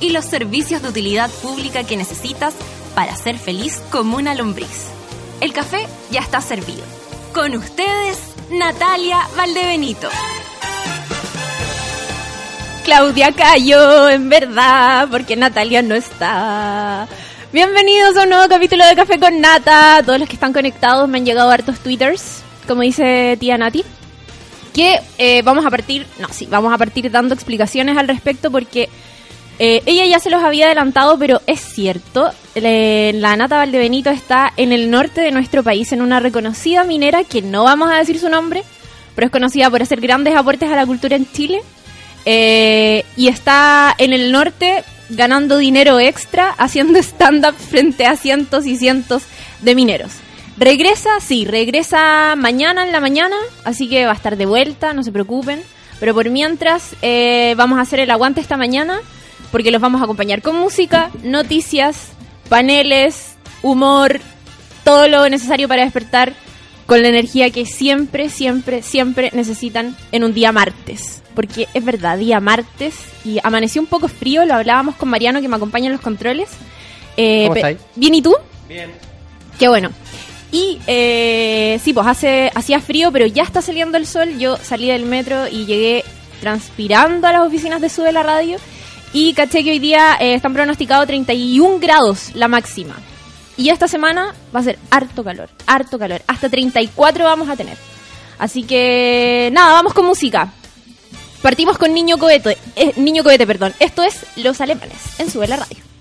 y los servicios de utilidad pública que necesitas para ser feliz como una lombriz. El café ya está servido. Con ustedes, Natalia Valdebenito. Claudia cayó, en verdad, porque Natalia no está. Bienvenidos a un nuevo capítulo de Café con Nata. Todos los que están conectados me han llegado hartos twitters, como dice tía Nati. Que eh, vamos a partir, no, sí, vamos a partir dando explicaciones al respecto porque eh, ella ya se los había adelantado, pero es cierto, la Nata Valdebenito está en el norte de nuestro país, en una reconocida minera que no vamos a decir su nombre, pero es conocida por hacer grandes aportes a la cultura en Chile. Eh, y está en el norte ganando dinero extra haciendo stand-up frente a cientos y cientos de mineros. Regresa, sí, regresa mañana en la mañana, así que va a estar de vuelta, no se preocupen. Pero por mientras, eh, vamos a hacer el aguante esta mañana porque los vamos a acompañar con música, noticias, paneles, humor, todo lo necesario para despertar con la energía que siempre, siempre, siempre necesitan en un día martes. Porque es verdad, día martes y amaneció un poco frío, lo hablábamos con Mariano que me acompaña en los controles. Eh, ¿Cómo estáis? ¿Bien y tú? Bien. Qué bueno. Y eh, sí, pues hace, hacía frío, pero ya está saliendo el sol. Yo salí del metro y llegué transpirando a las oficinas de Sube la Radio y caché que hoy día eh, están pronosticados 31 grados la máxima. Y esta semana va a ser harto calor, harto calor. Hasta 34 vamos a tener. Así que nada, vamos con música. Partimos con Niño Cohete, eh, Niño Cohete, perdón. Esto es Los Alemanes en Sube la Radio.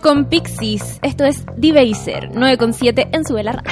Con Pixies. Esto es Debaser 9.7 en su vela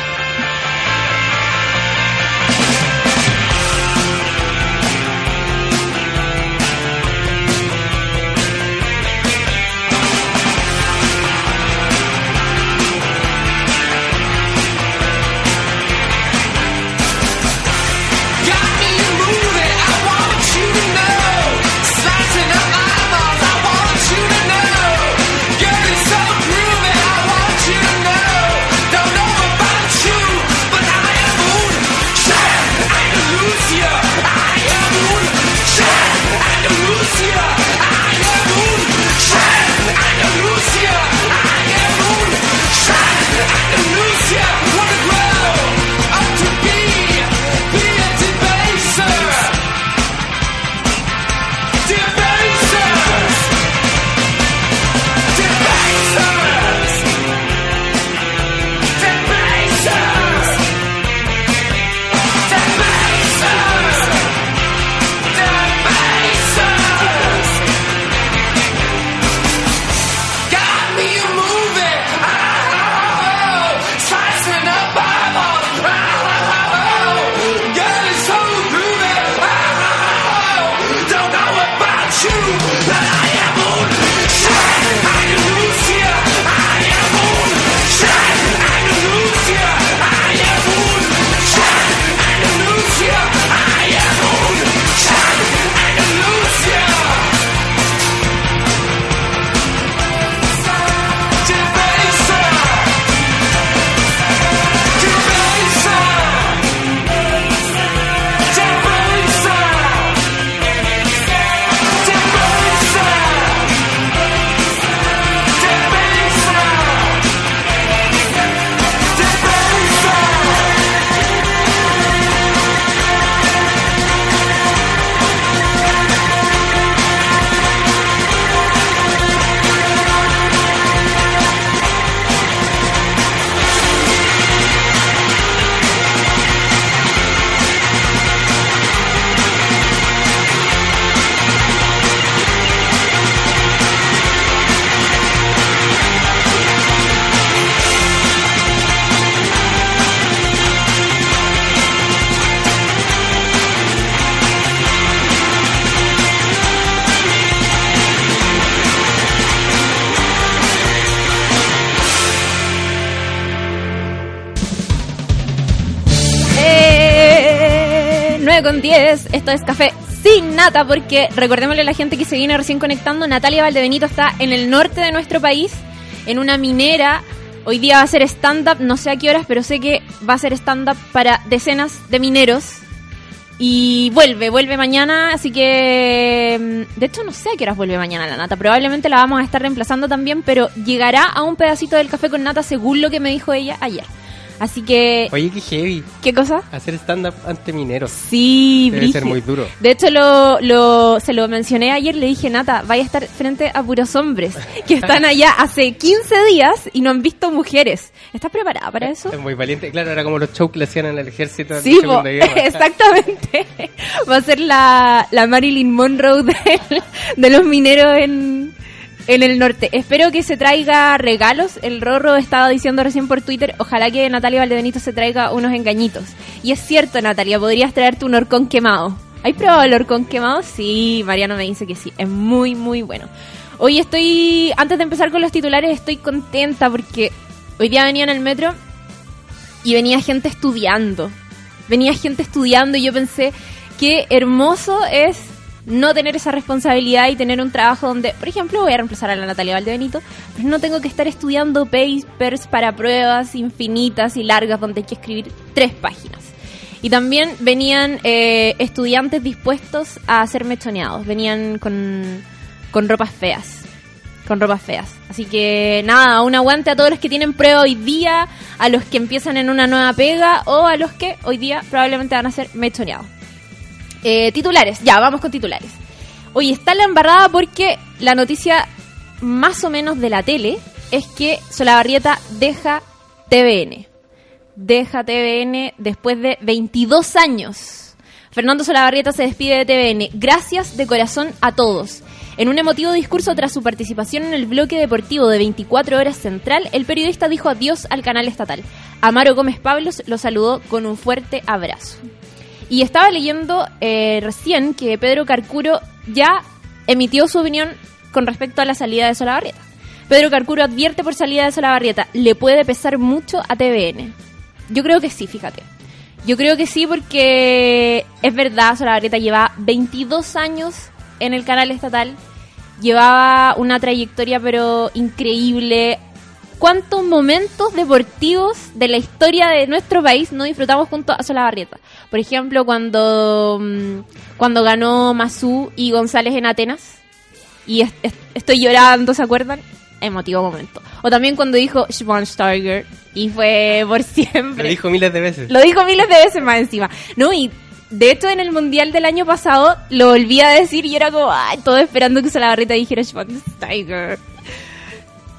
Esto es Café sin nata porque recordémosle a la gente que se viene recién conectando, Natalia Valdebenito está en el norte de nuestro país, en una minera. Hoy día va a ser stand-up, no sé a qué horas, pero sé que va a ser stand-up para decenas de mineros. Y vuelve, vuelve mañana, así que... Mm, de hecho, no sé a qué horas vuelve mañana la nata. Probablemente la vamos a estar reemplazando también, pero llegará a un pedacito del café con nata según lo que me dijo ella ayer. Así que... Oye, qué heavy. ¿Qué cosa? Hacer stand-up ante mineros. Sí, Debe ser muy duro. De hecho, lo, lo, se lo mencioné ayer, le dije, Nata, vaya a estar frente a puros hombres que están allá hace 15 días y no han visto mujeres. ¿Estás preparada para eso? Es muy valiente. Claro, era como los shows que le hacían en el ejército. Sí, bo, exactamente. Va a ser la, la Marilyn Monroe de, de los mineros en, en el norte. Espero que se traiga regalos. El Rorro estaba diciendo recién por Twitter, ojalá que Natalia Valdebenito se traiga unos engañitos. Y es cierto, Natalia, podrías traerte un horcón quemado. ¿Hay probado el horcón quemado? Sí, Mariano me dice que sí. Es muy, muy bueno. Hoy estoy, antes de empezar con los titulares, estoy contenta porque hoy día venía en el metro y venía gente estudiando. Venía gente estudiando y yo pensé, qué hermoso es no tener esa responsabilidad y tener un trabajo donde, por ejemplo, voy a reemplazar a la Natalia Valdebenito, pero no tengo que estar estudiando papers para pruebas infinitas y largas donde hay que escribir tres páginas. Y también venían eh, estudiantes dispuestos a ser mechoneados, venían con, con ropas feas con ropas feas. Así que nada, un aguante a todos los que tienen prueba hoy día, a los que empiezan en una nueva pega o a los que hoy día probablemente van a ser mechoneados. Eh, titulares, ya, vamos con titulares. Hoy está la embarrada porque la noticia más o menos de la tele es que Solabarrieta deja TVN. Deja TVN después de 22 años. Fernando Solabarrieta se despide de TVN. Gracias de corazón a todos. En un emotivo discurso tras su participación en el bloque deportivo de 24 horas central, el periodista dijo adiós al canal estatal. Amaro Gómez Pablos lo saludó con un fuerte abrazo. Y estaba leyendo eh, recién que Pedro Carcuro ya emitió su opinión con respecto a la salida de Solabarrieta. Pedro Carcuro advierte por salida de Solabarrieta, le puede pesar mucho a TVN. Yo creo que sí, fíjate. Yo creo que sí porque es verdad, Solabarrieta lleva 22 años en el canal estatal, llevaba una trayectoria pero increíble. ¿Cuántos momentos deportivos de la historia de nuestro país no disfrutamos junto a Solabarrieta? Por ejemplo, cuando, mm, cuando ganó Masú y González en Atenas. Y es- es- estoy llorando, ¿se acuerdan? Emotivo momento. O también cuando dijo Schwansteiger y fue por siempre. Lo dijo miles de veces. Lo dijo miles de veces más encima. No, y de hecho en el mundial del año pasado lo volví a decir y era como, ay, todo esperando que Salabarreta dijera Schwansteiger.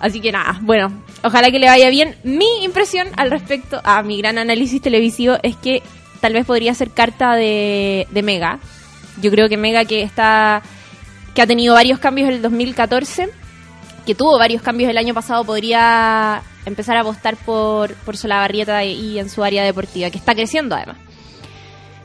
Así que nada, bueno, ojalá que le vaya bien. Mi impresión al respecto a mi gran análisis televisivo es que tal vez podría ser carta de, de Mega. Yo creo que Mega que está que ha tenido varios cambios en el 2014, que tuvo varios cambios el año pasado, podría empezar a apostar por, por Solabarrieta y en su área deportiva, que está creciendo además.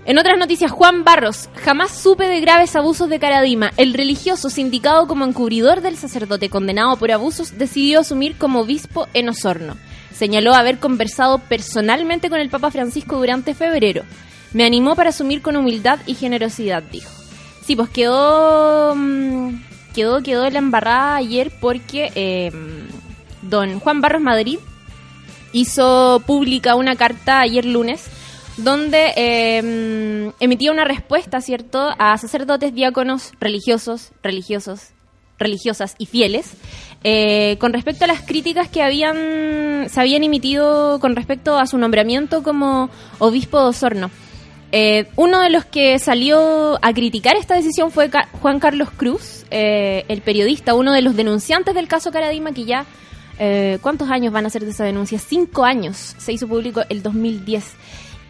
En otras noticias, Juan Barros, jamás supe de graves abusos de Caradima. El religioso, sindicado como encubridor del sacerdote condenado por abusos, decidió asumir como obispo en Osorno. Señaló haber conversado personalmente con el Papa Francisco durante febrero. Me animó para asumir con humildad y generosidad, dijo. Sí, pues quedó. mm, Quedó, quedó la embarrada ayer porque eh, don Juan Barros Madrid hizo pública una carta ayer lunes donde eh, emitía una respuesta, ¿cierto?, a sacerdotes, diáconos, religiosos, religiosos, religiosas y fieles, eh, con respecto a las críticas que habían se habían emitido con respecto a su nombramiento como obispo de Osorno. Eh, uno de los que salió a criticar esta decisión fue Juan Carlos Cruz, eh, el periodista, uno de los denunciantes del caso Caradima, que ya, eh, ¿cuántos años van a ser de esa denuncia? Cinco años, se hizo público el 2010.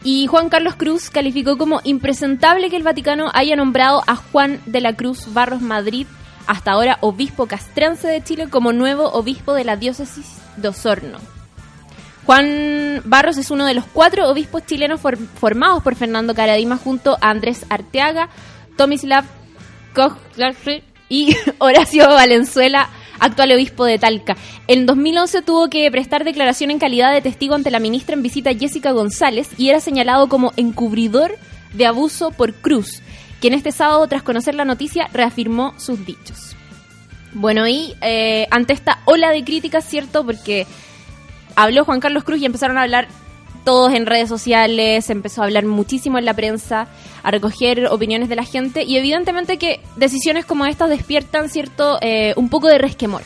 Y Juan Carlos Cruz calificó como impresentable que el Vaticano haya nombrado a Juan de la Cruz Barros Madrid, hasta ahora obispo castrense de Chile, como nuevo obispo de la diócesis de Osorno. Juan Barros es uno de los cuatro obispos chilenos for- formados por Fernando Caradima junto a Andrés Arteaga, Tomislav Koch y Horacio Valenzuela, actual obispo de Talca. En 2011 tuvo que prestar declaración en calidad de testigo ante la ministra en visita Jessica González y era señalado como encubridor de abuso por Cruz, quien este sábado, tras conocer la noticia, reafirmó sus dichos. Bueno, y eh, ante esta ola de críticas, ¿cierto? Porque habló Juan Carlos Cruz y empezaron a hablar todos en redes sociales, se empezó a hablar muchísimo en la prensa, a recoger opiniones de la gente y evidentemente que decisiones como estas despiertan cierto eh, un poco de resquemor.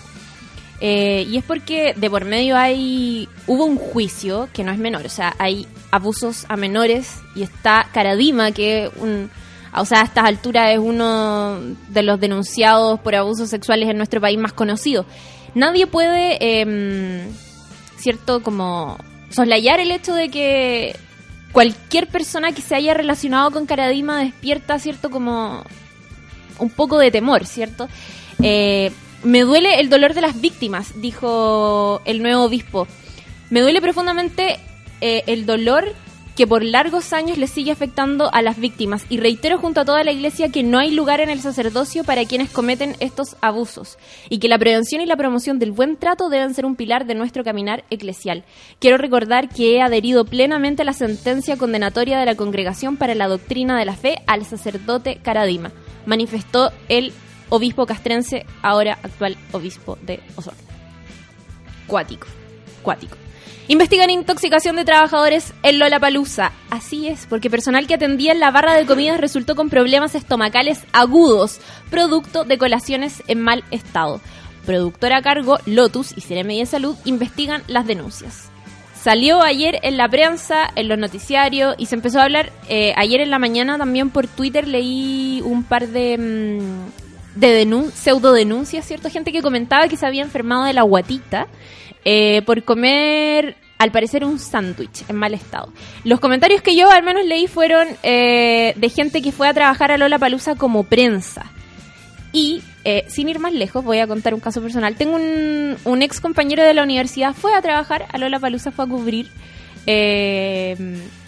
Eh, y es porque de por medio hay hubo un juicio que no es menor, o sea, hay abusos a menores y está Caradima que un o sea, a estas alturas es uno de los denunciados por abusos sexuales en nuestro país más conocido. Nadie puede em, cierto como soslayar el hecho de que cualquier persona que se haya relacionado con Caradima despierta cierto como un poco de temor, ¿cierto? Eh, me duele el dolor de las víctimas, dijo el nuevo obispo. Me duele profundamente eh, el dolor que por largos años le sigue afectando a las víctimas y reitero junto a toda la iglesia que no hay lugar en el sacerdocio para quienes cometen estos abusos y que la prevención y la promoción del buen trato deben ser un pilar de nuestro caminar eclesial. Quiero recordar que he adherido plenamente a la sentencia condenatoria de la Congregación para la Doctrina de la Fe al sacerdote Caradima, manifestó el obispo castrense, ahora actual obispo de Osorno. Cuático, cuático. Investigan intoxicación de trabajadores en Lollapalooza. Así es, porque personal que atendía en la barra de comidas resultó con problemas estomacales agudos, producto de colaciones en mal estado. Productora a cargo, Lotus y de Salud investigan las denuncias. Salió ayer en la prensa, en los noticiarios y se empezó a hablar. eh, ayer en la mañana también por Twitter leí un par de, mm, de denun- pseudo denuncias, ¿cierto? Gente que comentaba que se había enfermado de la guatita eh, por comer, al parecer, un sándwich en mal estado. Los comentarios que yo al menos leí fueron eh, de gente que fue a trabajar a Lola Palusa como prensa. Y eh, sin ir más lejos, voy a contar un caso personal. Tengo un, un ex compañero de la universidad, fue a trabajar, a Lola Palusa fue a cubrir. eh,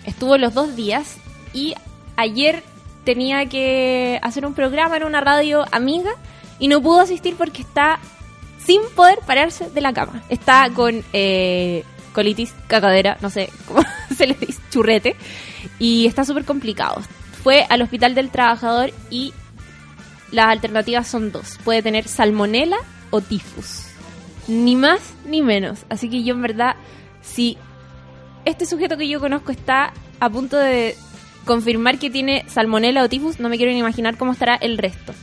estuvo los dos días y ayer tenía que hacer un programa en una radio amiga y no pudo asistir porque está sin poder pararse de la cama. Está con colitis, cagadera, no sé cómo se le dice, churrete. Y está súper complicado. Fue al hospital del trabajador y las alternativas son dos. Puede tener salmonela o tifus. Ni más ni menos. Así que yo en verdad, si este sujeto que yo conozco está a punto de confirmar que tiene salmonela o tifus, no me quiero ni imaginar cómo estará el resto.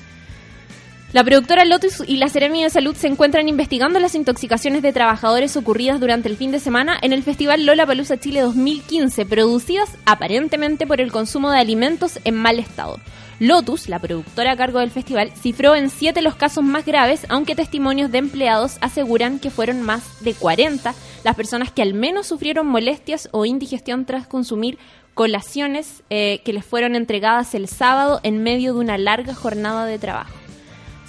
La productora Lotus y la Seremi de Salud se encuentran investigando las intoxicaciones de trabajadores ocurridas durante el fin de semana en el Festival Lola Palusa Chile 2015, producidas aparentemente por el consumo de alimentos en mal estado. Lotus, la productora a cargo del festival, cifró en siete los casos más graves, aunque testimonios de empleados aseguran que fueron más de 40 las personas que al menos sufrieron molestias o indigestión tras consumir colaciones eh, que les fueron entregadas el sábado en medio de una larga jornada de trabajo.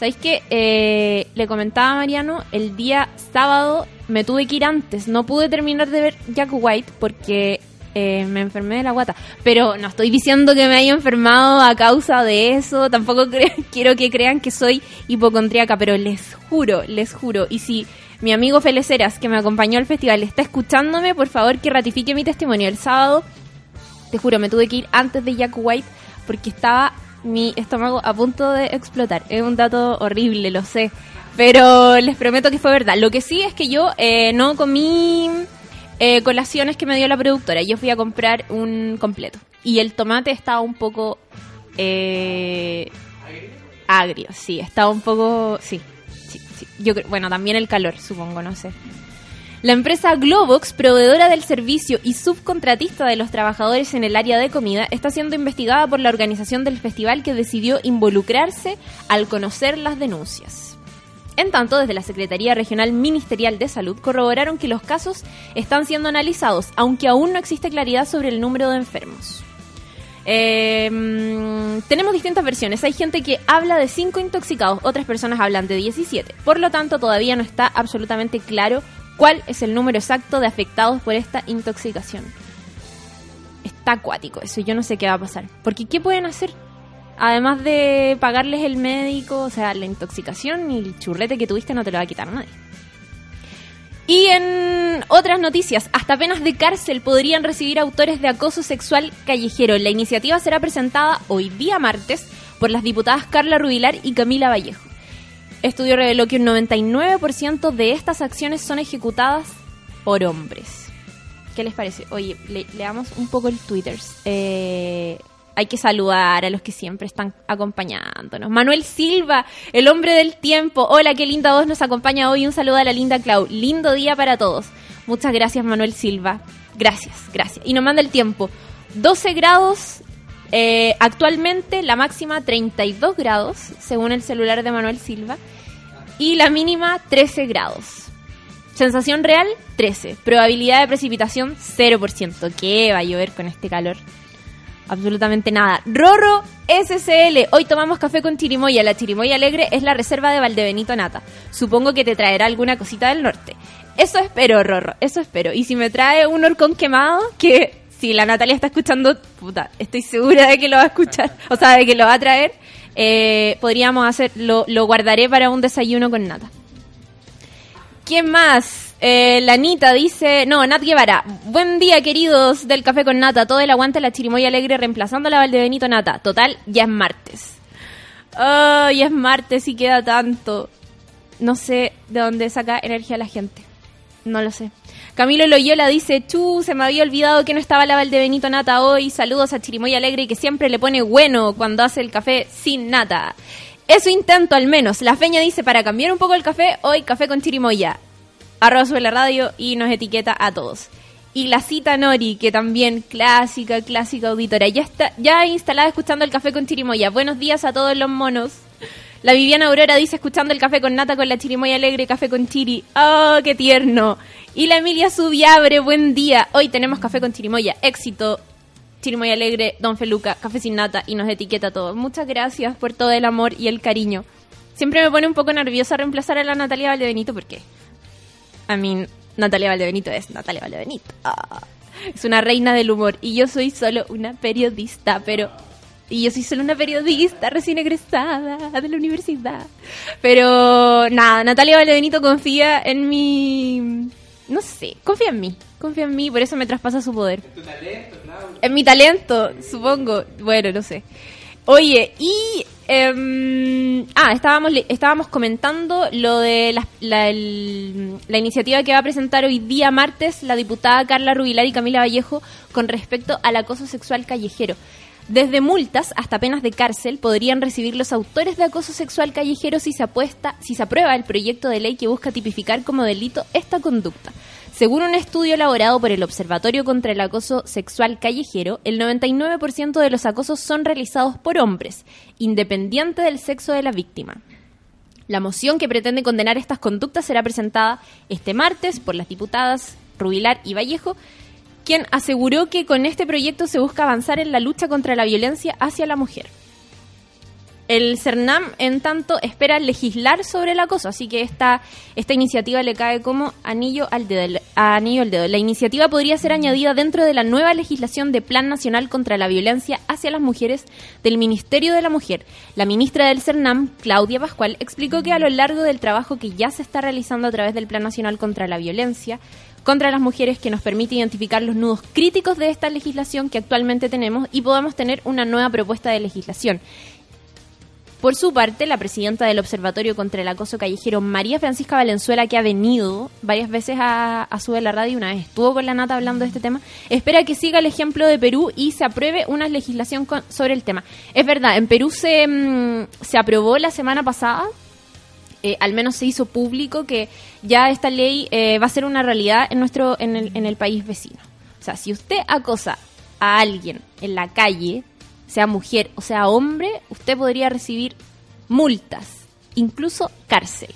¿Sabéis que eh, le comentaba a Mariano? El día sábado me tuve que ir antes. No pude terminar de ver Jack White porque eh, me enfermé de la guata. Pero no estoy diciendo que me haya enfermado a causa de eso. Tampoco quiero que crean que soy hipocondríaca. Pero les juro, les juro. Y si mi amigo Feleceras, que me acompañó al festival, está escuchándome, por favor que ratifique mi testimonio. El sábado, te juro, me tuve que ir antes de Jack White porque estaba mi estómago a punto de explotar. Es un dato horrible, lo sé. Pero les prometo que fue verdad. Lo que sí es que yo eh, no comí eh, colaciones que me dio la productora. Yo fui a comprar un completo. Y el tomate estaba un poco... Eh, agrio, sí. Estaba un poco... Sí, sí, sí. Yo, bueno, también el calor, supongo, no sé. La empresa Globox, proveedora del servicio y subcontratista de los trabajadores en el área de comida, está siendo investigada por la organización del festival que decidió involucrarse al conocer las denuncias. En tanto, desde la Secretaría Regional Ministerial de Salud corroboraron que los casos están siendo analizados, aunque aún no existe claridad sobre el número de enfermos. Mm, tenemos distintas versiones. Hay gente que habla de 5 intoxicados, otras personas hablan de 17. Por lo tanto, todavía no está absolutamente claro cuál es el número exacto de afectados por esta intoxicación. Está acuático eso, yo no sé qué va a pasar. Porque ¿qué pueden hacer? Además de pagarles el médico, o sea, la intoxicación y el churrete que tuviste no te lo va a quitar nadie. Y en otras noticias, hasta penas de cárcel podrían recibir autores de acoso sexual callejero. La iniciativa será presentada hoy día martes por las diputadas Carla Rubilar y Camila Vallejo. Estudio reveló que un 99% de estas acciones son ejecutadas por hombres. ¿Qué les parece? Oye, le- leamos un poco el Twitter. Eh, hay que saludar a los que siempre están acompañándonos. Manuel Silva, el hombre del tiempo. Hola, qué linda voz nos acompaña hoy. Un saludo a la linda Clau. Lindo día para todos. Muchas gracias, Manuel Silva. Gracias, gracias. Y nos manda el tiempo. 12 grados eh, actualmente, la máxima 32 grados, según el celular de Manuel Silva. Y la mínima 13 grados. Sensación real, 13. Probabilidad de precipitación, 0%. ¿Qué va a llover con este calor? Absolutamente nada. Rorro SCL. Hoy tomamos café con chirimoya. La chirimoya alegre es la reserva de Valdebenito Nata. Supongo que te traerá alguna cosita del norte. Eso espero, Rorro. Eso espero. Y si me trae un horcón quemado, que si la Natalia está escuchando, puta, estoy segura de que lo va a escuchar. O sea, de que lo va a traer. eh, podríamos hacer, lo, guardaré para un desayuno con Nata. ¿Quién más? Eh, la Anita dice, no, Nat Guevara. Buen día, queridos del Café con Nata. Todo el aguante la chirimoya alegre reemplazando a la Valdebenito Nata. Total, ya es martes. Oh, ya es martes y queda tanto. No sé de dónde saca energía la gente. No lo sé. Camilo Loyola dice, chu, se me había olvidado que no estaba la Valdebenito Nata hoy. Saludos a Chirimoya Alegre que siempre le pone bueno cuando hace el café sin nata. Eso intento al menos. La feña dice, para cambiar un poco el café, hoy café con chirimoya. Arroba sube la radio y nos etiqueta a todos. Y la cita Nori, que también clásica, clásica auditora. Ya está, ya instalada escuchando el café con chirimoya. Buenos días a todos los monos. La Viviana Aurora dice escuchando el café con nata con la chirimoya alegre, café con chiri. ¡Oh, qué tierno! Y la Emilia Subiabre, buen día. Hoy tenemos café con chirimoya. Éxito. Chirimoya alegre, Don Feluca, café sin nata y nos etiqueta a todos. Muchas gracias por todo el amor y el cariño. siempre me pone un poco nerviosa reemplazar a la Natalia Valdebenito porque, a mí, Natalia Valdebenito es Natalia Valdebenito. Ah, es una reina del humor y yo soy solo una periodista, pero... Y yo soy solo una periodista recién egresada de la universidad. Pero nada, Natalia Valdebenito confía en mi... No sé, confía en mí. Confía en mí, por eso me traspasa su poder. Tu talento, Claudia. En mi talento, supongo. Bueno, no sé. Oye, y... em, ah, estábamos, estábamos comentando lo de la, la- el- la iniciativa que va a presentar hoy día martes la diputada Carla Rubilar y Camila Vallejo con respecto al acoso sexual callejero. Desde multas hasta penas de cárcel podrían recibir los autores de acoso sexual callejero si se apuesta, si se aprueba el proyecto de ley que busca tipificar como delito esta conducta. Según un estudio elaborado por el Observatorio contra el Acoso Sexual Callejero, el 99% de los acosos son realizados por hombres, independiente del sexo de la víctima. La moción que pretende condenar estas conductas será presentada este martes por las diputadas Rubilar y Vallejo, quien aseguró que con este proyecto se busca avanzar en la lucha contra la violencia hacia la mujer. El CERNAM, en tanto, espera legislar sobre el acoso, así que esta, esta iniciativa le cae como anillo al, dedo, anillo al dedo. La iniciativa podría ser añadida dentro de la nueva legislación de Plan Nacional contra la Violencia hacia las Mujeres del Ministerio de la Mujer. La ministra del CERNAM, Claudia Pascual, explicó que a lo largo del trabajo que ya se está realizando a través del Plan Nacional contra la Violencia, contra las mujeres que nos permite identificar los nudos críticos de esta legislación que actualmente tenemos y podamos tener una nueva propuesta de legislación. Por su parte, la presidenta del Observatorio contra el Acoso Callejero, María Francisca Valenzuela, que ha venido varias veces a, a Sube la Radio, una vez estuvo con la nata hablando de este tema, espera que siga el ejemplo de Perú y se apruebe una legislación con- sobre el tema. Es verdad, en Perú se, mm, se aprobó la semana pasada, eh, al menos se hizo público que ya esta ley eh, va a ser una realidad en nuestro en el, en el país vecino. O sea, si usted acosa a alguien en la calle, sea mujer o sea hombre, usted podría recibir multas, incluso cárcel.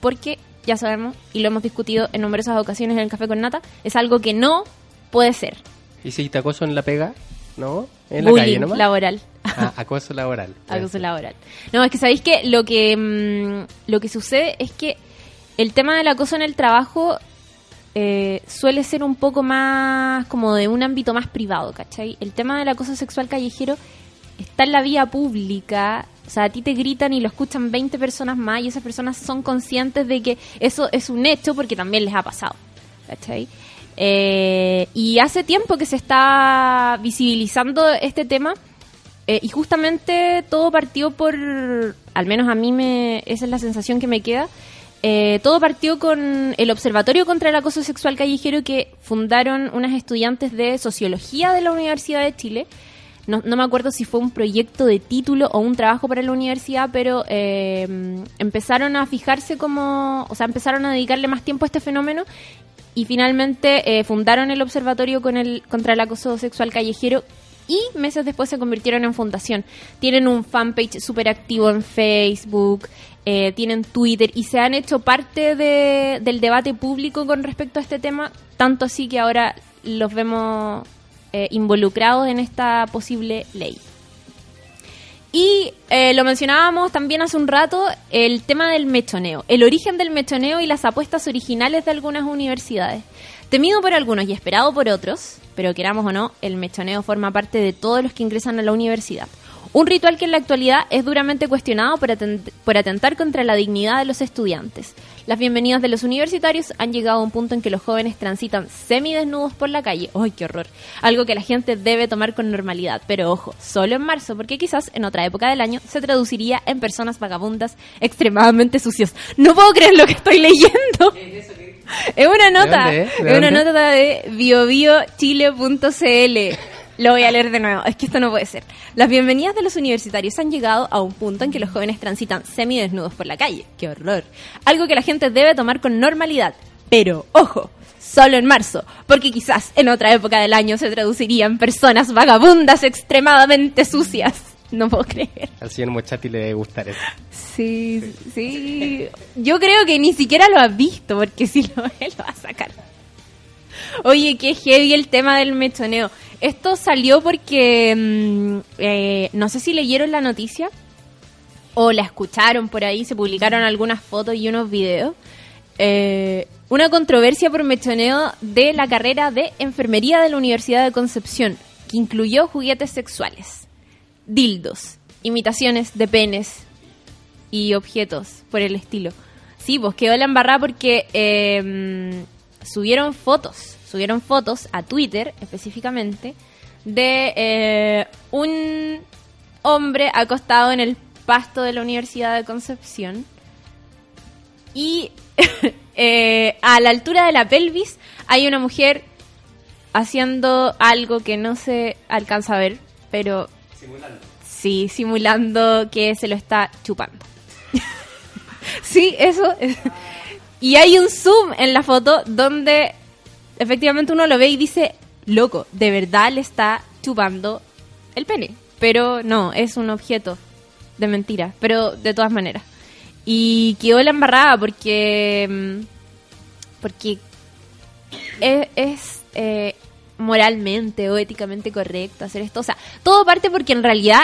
Porque ya sabemos, y lo hemos discutido en numerosas ocasiones en el Café con Nata, es algo que no puede ser. ¿Y si te acoso en la pega? ¿No? En la Bullying calle nomás. laboral. Ah, acoso laboral. Acoso laboral. No, es que sabéis que lo que mm, lo que sucede es que el tema del acoso en el trabajo eh, suele ser un poco más como de un ámbito más privado, ¿cachai? El tema del acoso sexual callejero está en la vía pública, o sea, a ti te gritan y lo escuchan 20 personas más y esas personas son conscientes de que eso es un hecho porque también les ha pasado, ¿cachai? Eh, y hace tiempo que se está visibilizando este tema eh, y justamente todo partió por, al menos a mí me, esa es la sensación que me queda, eh, todo partió con el Observatorio contra el Acoso Sexual Callejero que fundaron unas estudiantes de Sociología de la Universidad de Chile. No, no me acuerdo si fue un proyecto de título o un trabajo para la universidad, pero empezaron a fijarse como, o sea, empezaron a dedicarle más tiempo a este fenómeno y finalmente eh, fundaron el Observatorio con el, contra el Acoso Sexual Callejero y meses después se convirtieron en fundación. Tienen un fanpage súper activo en Facebook, eh, tienen Twitter y se han hecho parte de- del debate público con respecto a este tema, tanto así que ahora los vemos eh, involucrados en esta posible ley. Y eh, lo mencionábamos también hace un rato, el tema del mechoneo, el origen del mechoneo y las apuestas originales de algunas universidades. Temido por algunos y esperado por otros, pero queramos o no, el mechoneo forma parte de todos los que ingresan a la universidad. Un ritual que en la actualidad es duramente cuestionado por, atent- por atentar contra la dignidad de los estudiantes. Las bienvenidas de los universitarios han llegado a un punto en que los jóvenes transitan semidesnudos por la calle. ¡Ay, qué horror! Algo que la gente debe tomar con normalidad. Pero ojo, solo en marzo, porque quizás en otra época del año se traduciría en personas vagabundas extremadamente sucios. No puedo creer lo que estoy leyendo. Es una nota, es una nota de biobiochile.cl. Lo voy a leer de nuevo, es que esto no puede ser. Las bienvenidas de los universitarios han llegado a un punto en que los jóvenes transitan semidesnudos por la calle. ¡Qué horror! Algo que la gente debe tomar con normalidad. Pero, ojo, solo en marzo, porque quizás en otra época del año se traducirían personas vagabundas extremadamente sucias. No puedo creer. Al señor Mochati le debe gustar eso. Sí, sí. Yo creo que ni siquiera lo has visto, porque si lo ve, lo va a sacar. Oye, qué heavy el tema del mechoneo. Esto salió porque, mm, eh, no sé si leyeron la noticia, o la escucharon por ahí, se publicaron algunas fotos y unos videos. eh, una controversia por mechoneo de la carrera de enfermería de la Universidad de Concepción, que incluyó juguetes sexuales, dildos, imitaciones de penes y objetos por el estilo. Sí, pues quedó la embarrada porque eh, subieron fotos, subieron fotos a Twitter específicamente de eh, un hombre acostado en el pasto de la Universidad de Concepción y eh, a la altura de la pelvis hay una mujer haciendo algo que no se alcanza a ver, pero sí, simulando que se lo está chupando. sí, eso. es. Y hay un zoom en la foto donde efectivamente uno lo ve y dice, loco, de verdad le está chupando el pene. Pero no, es un objeto de mentira, pero de todas maneras. Y quedó la embarrada porque. mm, Porque es, es, eh, moralmente o éticamente correcto hacer esto. O sea, todo parte porque en realidad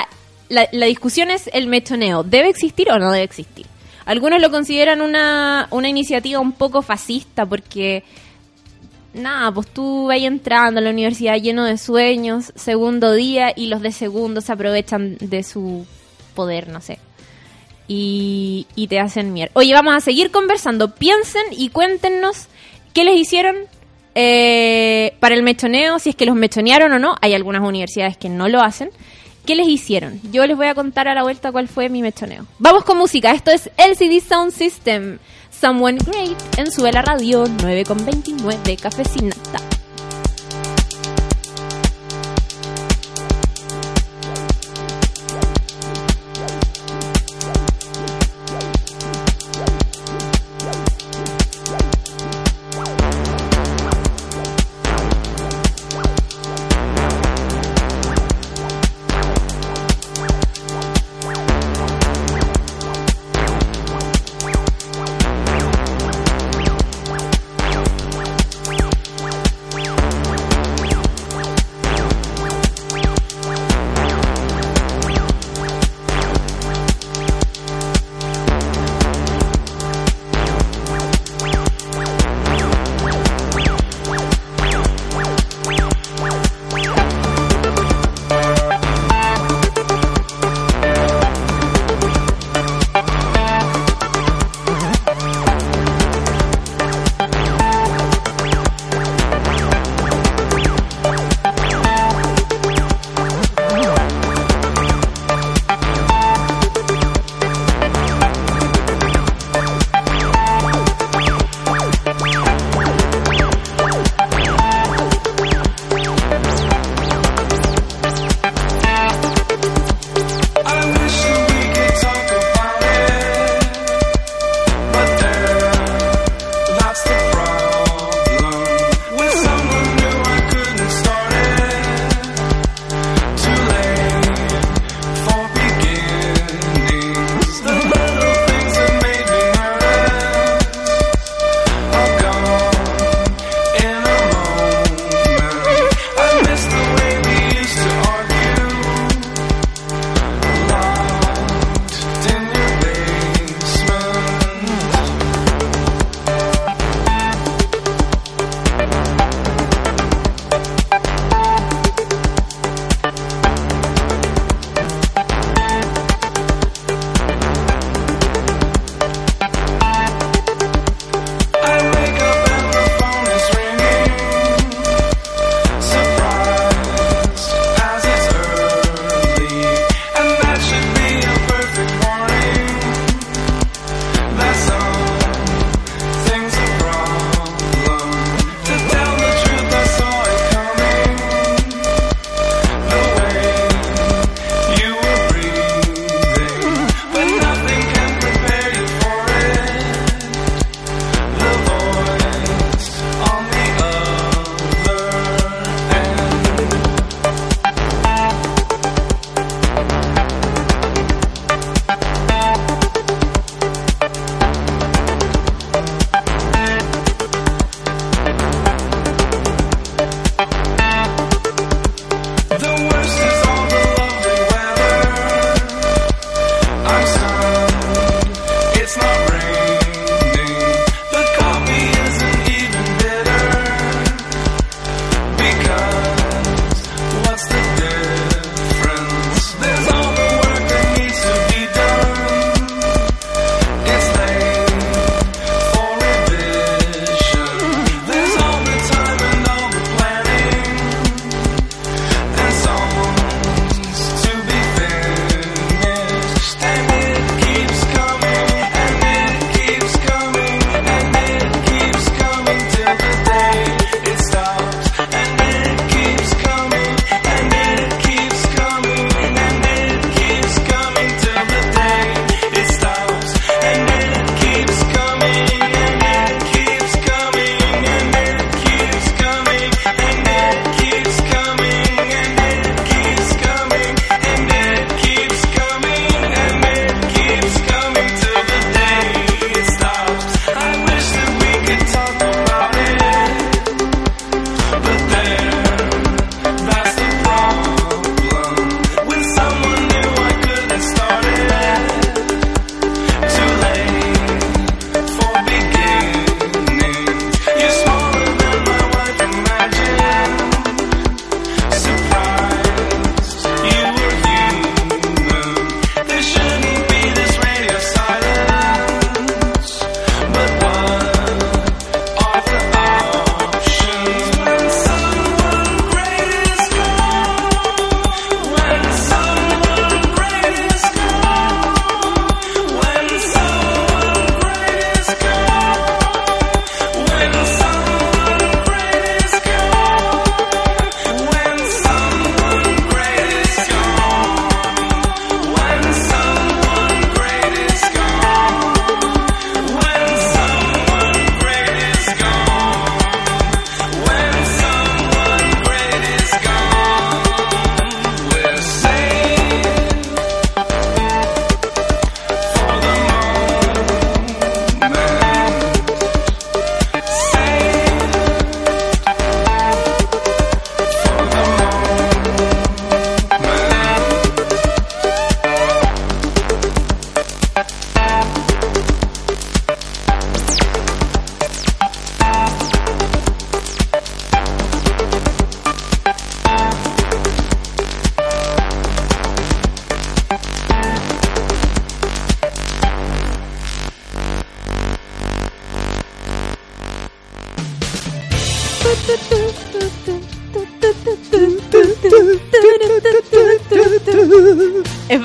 la, la discusión es el mechoneo. ¿Debe existir o no debe existir? Algunos lo consideran una, una iniciativa un poco fascista porque nada, pues tú vas entrando a la universidad lleno de sueños, segundo día, y los de segundo se aprovechan de su poder, no sé. Y, y te hacen mierda. Oye, vamos a seguir conversando. Piensen y cuéntenos qué les hicieron eh, para el mechoneo, si es que los mechonearon o no. Hay algunas universidades que no lo hacen. ¿Qué les hicieron? Yo les voy a contar a la vuelta cuál fue mi mechoneo. Vamos con música. Esto es LCD Sound System. Someone Great en Sube la Radio 9.29 Cafecinata.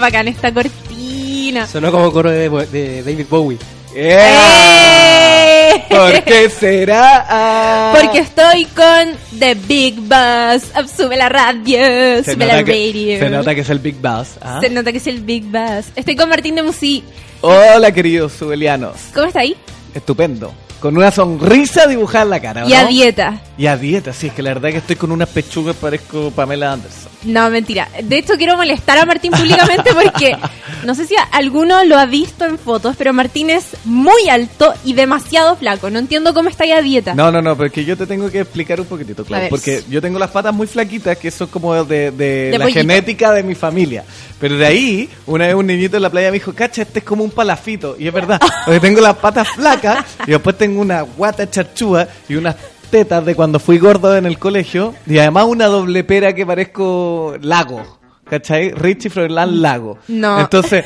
Bacán esta cortina. Sonó como coro de, de David Bowie. ¡Eh! ¿Por qué será? Porque estoy con The Big Boss. Sube la radio, se sube la que, radio. se nota que es el Big Boss. ¿ah? Se nota que es el Big Boss. Estoy con Martín de Musí. Hola, queridos subelianos. ¿Cómo está ahí? Estupendo. Con una sonrisa dibujada en la cara. ¿o Y a no? dieta. Y a dieta, sí, es que la verdad que estoy con unas pechugas, parezco Pamela Anderson. No, mentira. De hecho, quiero molestar a Martín públicamente porque no sé si alguno lo ha visto en fotos, pero Martín es muy alto y demasiado flaco. No entiendo cómo está ahí a dieta. No, no, no, pero es que yo te tengo que explicar un poquitito, claro. Porque yo tengo las patas muy flaquitas, que eso es como de, de De la pollito. genética de mi familia. Pero de ahí, una vez un niñito en la playa me dijo, cacha, este es como un palafito. Y es verdad, porque tengo las patas flacas y después tengo una guata charchúa y unas tetas de cuando fui gordo en el colegio. Y además una doble pera que parezco lago. ¿Cachai? Richie Froilán Lago. No. Entonces,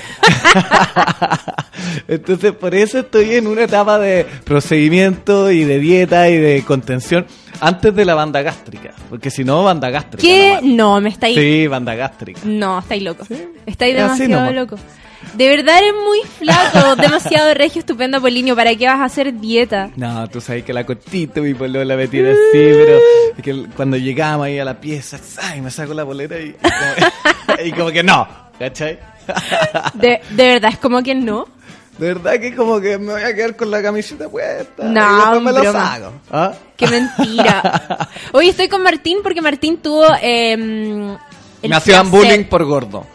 entonces por eso estoy en una etapa de procedimiento y de dieta y de contención antes de la banda gástrica. Porque si no, banda gástrica. ¿Qué? No, me estáis. Sí, banda gástrica. No, estáis loco. Estáis Es así demasiado loco. De verdad eres muy flaco, demasiado regio, estupendo, Polinio. ¿Para qué vas a hacer dieta? No, tú sabes que la cortito mi polola me tiene así, pero es que cuando llegamos ahí a la pieza, ay, me saco la bolera y, y como, y como que no, ¿cachai? De, de verdad, es como que no. De verdad que como que me voy a quedar con la camiseta puesta. No, y me la saco. ¿Ah? Qué mentira. Hoy estoy con Martín porque Martín tuvo. eh, Me hacían placer- bullying por gordo.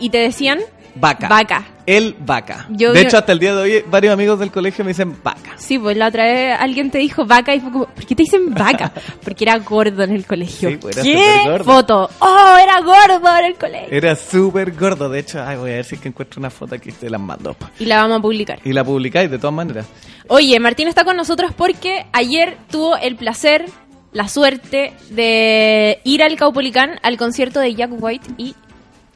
Y te decían. Vaca. Vaca. El vaca. Yo- de yo- hecho, hasta el día de hoy, varios amigos del colegio me dicen vaca. Sí, pues la otra vez alguien te dijo vaca y fue como, ¿por qué te dicen vaca? Porque era gordo en el colegio. Sí, pues era ¿Qué? gordo. Foto. ¡Oh, era gordo en el colegio! Era súper gordo. De hecho, ay, voy a ver si es que encuentro una foto aquí te las mando. Y la vamos a publicar. Y la publicáis de todas maneras. Oye, Martín está con nosotros porque ayer tuvo el placer, la suerte de ir al Caupolicán al concierto de Jack White y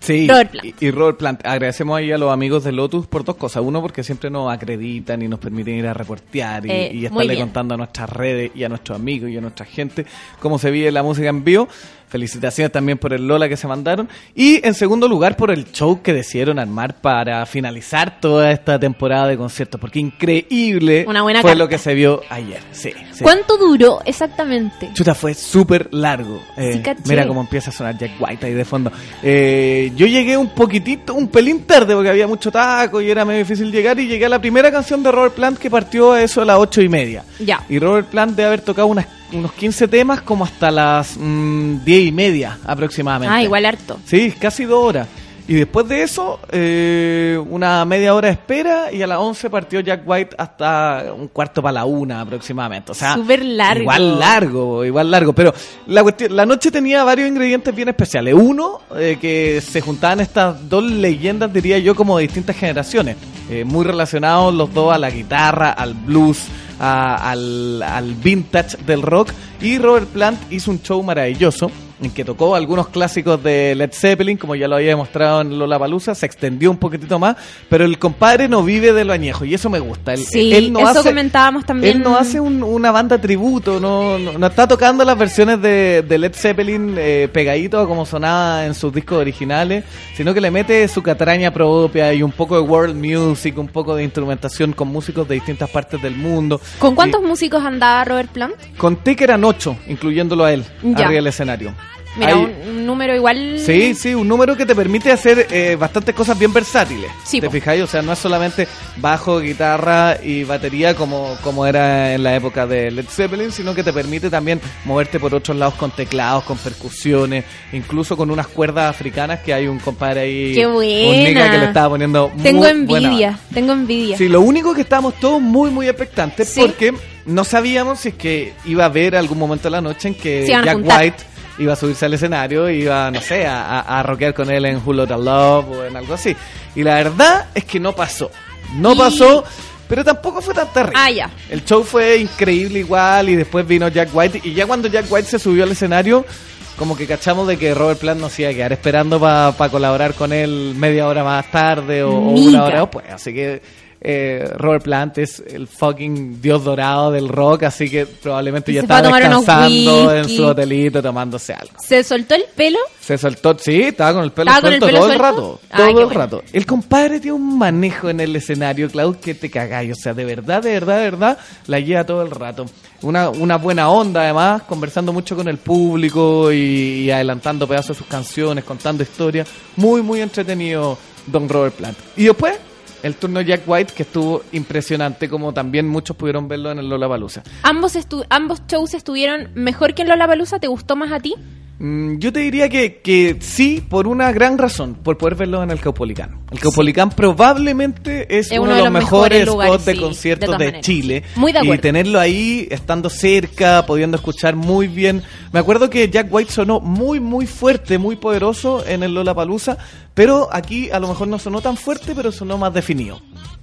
Sí, Robert Plant. Y, y Robert Plant. Agradecemos ahí a los amigos de Lotus por dos cosas. Uno, porque siempre nos acreditan y nos permiten ir a reportear y, Eh, y estarle contando a nuestras redes y a nuestros amigos y a nuestra gente cómo se vive la música en vivo. Felicitaciones también por el Lola que se mandaron. Y en segundo lugar, por el show que decidieron armar para finalizar toda esta temporada de conciertos. Porque increíble Una buena fue carta. lo que se vio ayer. Sí, sí. ¿Cuánto duró exactamente? Chuta, fue súper largo. Eh, Sí, mira cómo empieza a sonar Jack White ahí de fondo. Eh, yo llegué un poquitito, un pelín tarde porque había mucho taco y era medio difícil llegar y llegué a la primera canción de Robert Plant que partió a eso a las ocho y media. Ya. Y Robert Plant debe haber tocado unas, unos 15 temas como hasta las mm, diez y media aproximadamente. Ah, igual harto. Sí, casi dos horas. Y después de eso, eh, una media hora de espera y a las 11 partió Jack White hasta un cuarto para la una aproximadamente. O sea, Súper largo. Igual largo, igual largo. Pero la, cuestión- la noche tenía varios ingredientes bien especiales. Uno, eh, que se juntaban estas dos leyendas, diría yo, como de distintas generaciones. Eh, muy relacionados los dos a la guitarra, al blues, a- al, al vintage del rock. Y Robert Plant hizo un show maravilloso en que tocó algunos clásicos de Led Zeppelin, como ya lo había demostrado en Lollapalooza, se extendió un poquitito más, pero el compadre no vive de lo añejo y eso me gusta. Él, Sí, él no eso hace, comentábamos también. Él no hace un- una banda tributo, no, no, no está tocando las versiones de, de Led Zeppelin eh, pegadito a como sonaba en sus discos originales, sino que le mete su catraña propia y un poco de world music, un poco de instrumentación con músicos de distintas partes del mundo. ¿Con cuántos músicos andaba Robert Plant? Y conté que eran ocho, incluyéndolo a él, Ya. arriba del escenario. Mira, Hay- un, un número igual. Sí, sí, un número que te permite hacer eh, bastantes cosas bien versátiles. Sí, ¿Te po. fijáis? O sea, no es solamente bajo, guitarra y batería como, como era en la época de Led Zeppelin, sino que te permite también moverte por otros lados con teclados, con percusiones, incluso con unas cuerdas africanas que hay un compadre ahí, ¡Qué un buena! nigga que le estaba poniendo Tengo envidia, tengo envidia. Sí, lo único que estábamos todos muy, muy expectantes Sí. porque no sabíamos si es que iba a haber algún momento de la noche en que Jack. White iba a subirse al escenario iba, no sé, a, a, a rockear con él en Who Lotta Love o en algo así. Y la verdad es que no pasó. No Y- pasó, pero tampoco fue tan terrible. Ah, ya. El show fue increíble igual y después vino Jack White y ya cuando Jack White se subió al escenario, como que cachamos de que Robert Plant nos iba a quedar esperando para colaborar con él media hora más tarde o, una hora después. Así que eh, Robert Plant es el fucking dios dorado del rock, así que probablemente Y ya estaba descansando en su hotelito tomándose algo. Se soltó el pelo. Se soltó, sí, estaba con el pelo ¿Estaba con el suelto pelo todo el suelto? rato. Ay, qué todo el bueno. rato. El compadre tiene un manejo en el escenario, Cloud, que te cagáis. O sea, de verdad, de verdad, de verdad, la lleva todo el rato. Una, una buena onda, además, conversando mucho con el público y, y adelantando pedazos de sus canciones, contando historias. Muy, muy entretenido, Don Robert Plant. Y después, el turno de Jack White, que estuvo impresionante, como también muchos pudieron verlo en el Lollapalooza. Ambos, ambos shows estuvieron mejor que en Lollapalooza. ¿Te gustó más a ti? Mm, Yo te diría que, que sí, por una gran razón, por poder verlo en el Caupolicán. El Caupolicán probablemente es, uno, de los, mejores, lugares, spots de sí, conciertos de. Chile. Muy de y tenerlo ahí, estando cerca, pudiendo escuchar muy bien. Me acuerdo que Jack White sonó muy, muy fuerte, muy poderoso en el Lollapalooza, pero aquí a lo mejor no sonó tan fuerte, pero sonó más definido.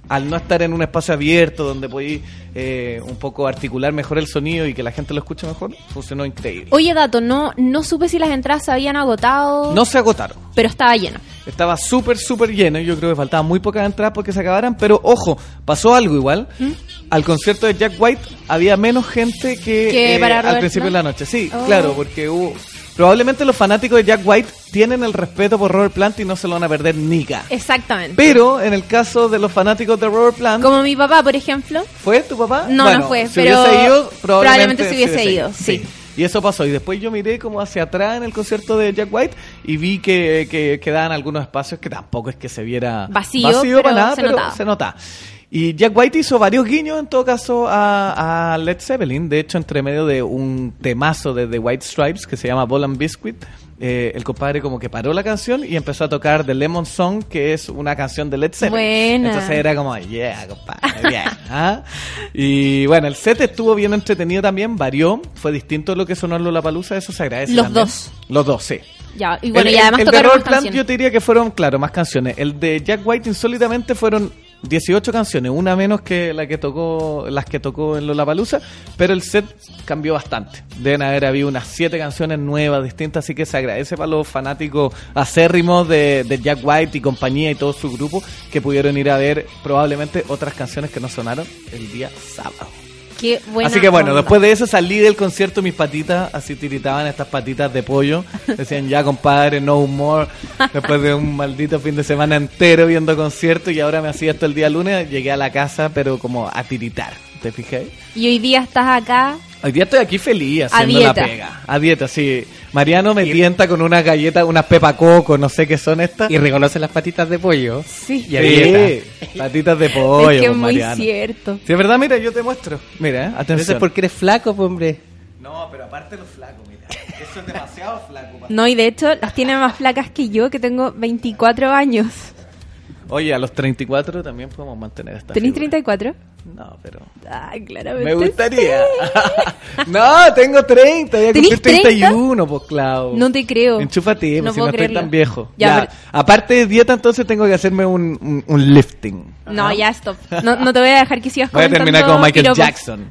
Al no estar en un espacio abierto donde podí eh, un poco articular mejor el sonido y que la gente lo escuche mejor, funcionó increíble. Oye, Dato, no, no supe si las entradas se habían agotado, No se agotaron. pero estaba lleno. Estaba súper, súper lleno. y Yo creo que faltaban muy pocas entradas porque se acabaran. Pero ojo, pasó algo igual. ¿Mm? Al concierto de Jack White había menos gente que, Que eh, para al principio de la noche. Sí, Oh. claro, porque hubo. Probablemente los fanáticos de Jack White tienen el respeto por Robert Plant y no se lo van a perder nica. Exactamente. Pero en el caso de los fanáticos de Robert Plant, Como mi papá, por ejemplo. ¿fue tu papá? No, Bueno, no fue, Si pero hubiese ido, probablemente, probablemente se hubiese ido, sí. Y eso pasó. Y después yo miré como hacia atrás en el concierto de Jack White y vi que, que quedaban algunos espacios que tampoco es que se viera Vacío, pero para nada, se pero notaba. se nota. Y Jack White hizo varios guiños en todo caso a, a Led Zeppelin. De hecho, entre medio de un temazo de The White Stripes que se llama Ball and Biscuit, eh, el compadre como que paró la canción y empezó a tocar The Lemon Song, que es una canción de Led Zeppelin. Buena. Entonces era como, yeah, compadre, yeah. ¿ah? Y bueno, el set estuvo bien entretenido también, varió, fue distinto a lo que sonó en Lollapalooza, eso se agradece Los también. dos. Los dos, sí. Ya, y bueno, el, y además el de Robert más Plant yo te diría que fueron, claro, más canciones. El de Jack White insólitamente fueron 18 canciones, una menos que la que tocó, las que tocó en Lollapalooza, pero el set cambió bastante. Deben haber habido unas 7 canciones nuevas, distintas, así que se agradece para los fanáticos acérrimos de, de Jack White y compañía y todo su grupo que pudieron ir a ver probablemente otras canciones que no sonaron el día sábado. Qué buena Así que bueno, onda. después de eso salí del concierto, mis patitas así tiritaban estas patitas de pollo. Decían ya compadre, no more. Después de un maldito fin de semana entero viendo conciertos y ahora me hacía esto el día lunes, llegué a la casa pero como a tiritar. ¿Te fijé? Y hoy día estás acá. Hoy día estoy aquí feliz haciendo la pega. A dieta, sí. Mariano me tienta con unas galletas, unas pepa coco, no sé qué son estas. Y reconoce las patitas de pollo. Sí. Y a dieta. Sí, patitas de pollo, es que es pues, muy cierto. Sí, es verdad, mira, yo te muestro. Mira, eh, atención. eso es porque eres flaco, pues, hombre. No, pero aparte lo flaco, mira. Eso es demasiado flaco. No, y de hecho las tiene más flacas que yo, que tengo 24 años. Oye, a los 34 también podemos mantener esta ¿Tenís figura. 34? No, pero... Ay, claramente. Me gustaría. no, tengo 30, voy a ¿Tenís cumplir 31, pues claro. No te creo. Enchúfate, No pues, si no estoy creerlo. tan viejo. Ya, Ya, pero- Aparte de dieta, entonces tengo que hacerme un, un, un lifting. No, ya, stop. No, no te voy a dejar que sigas Voy a terminar como Michael. Jackson.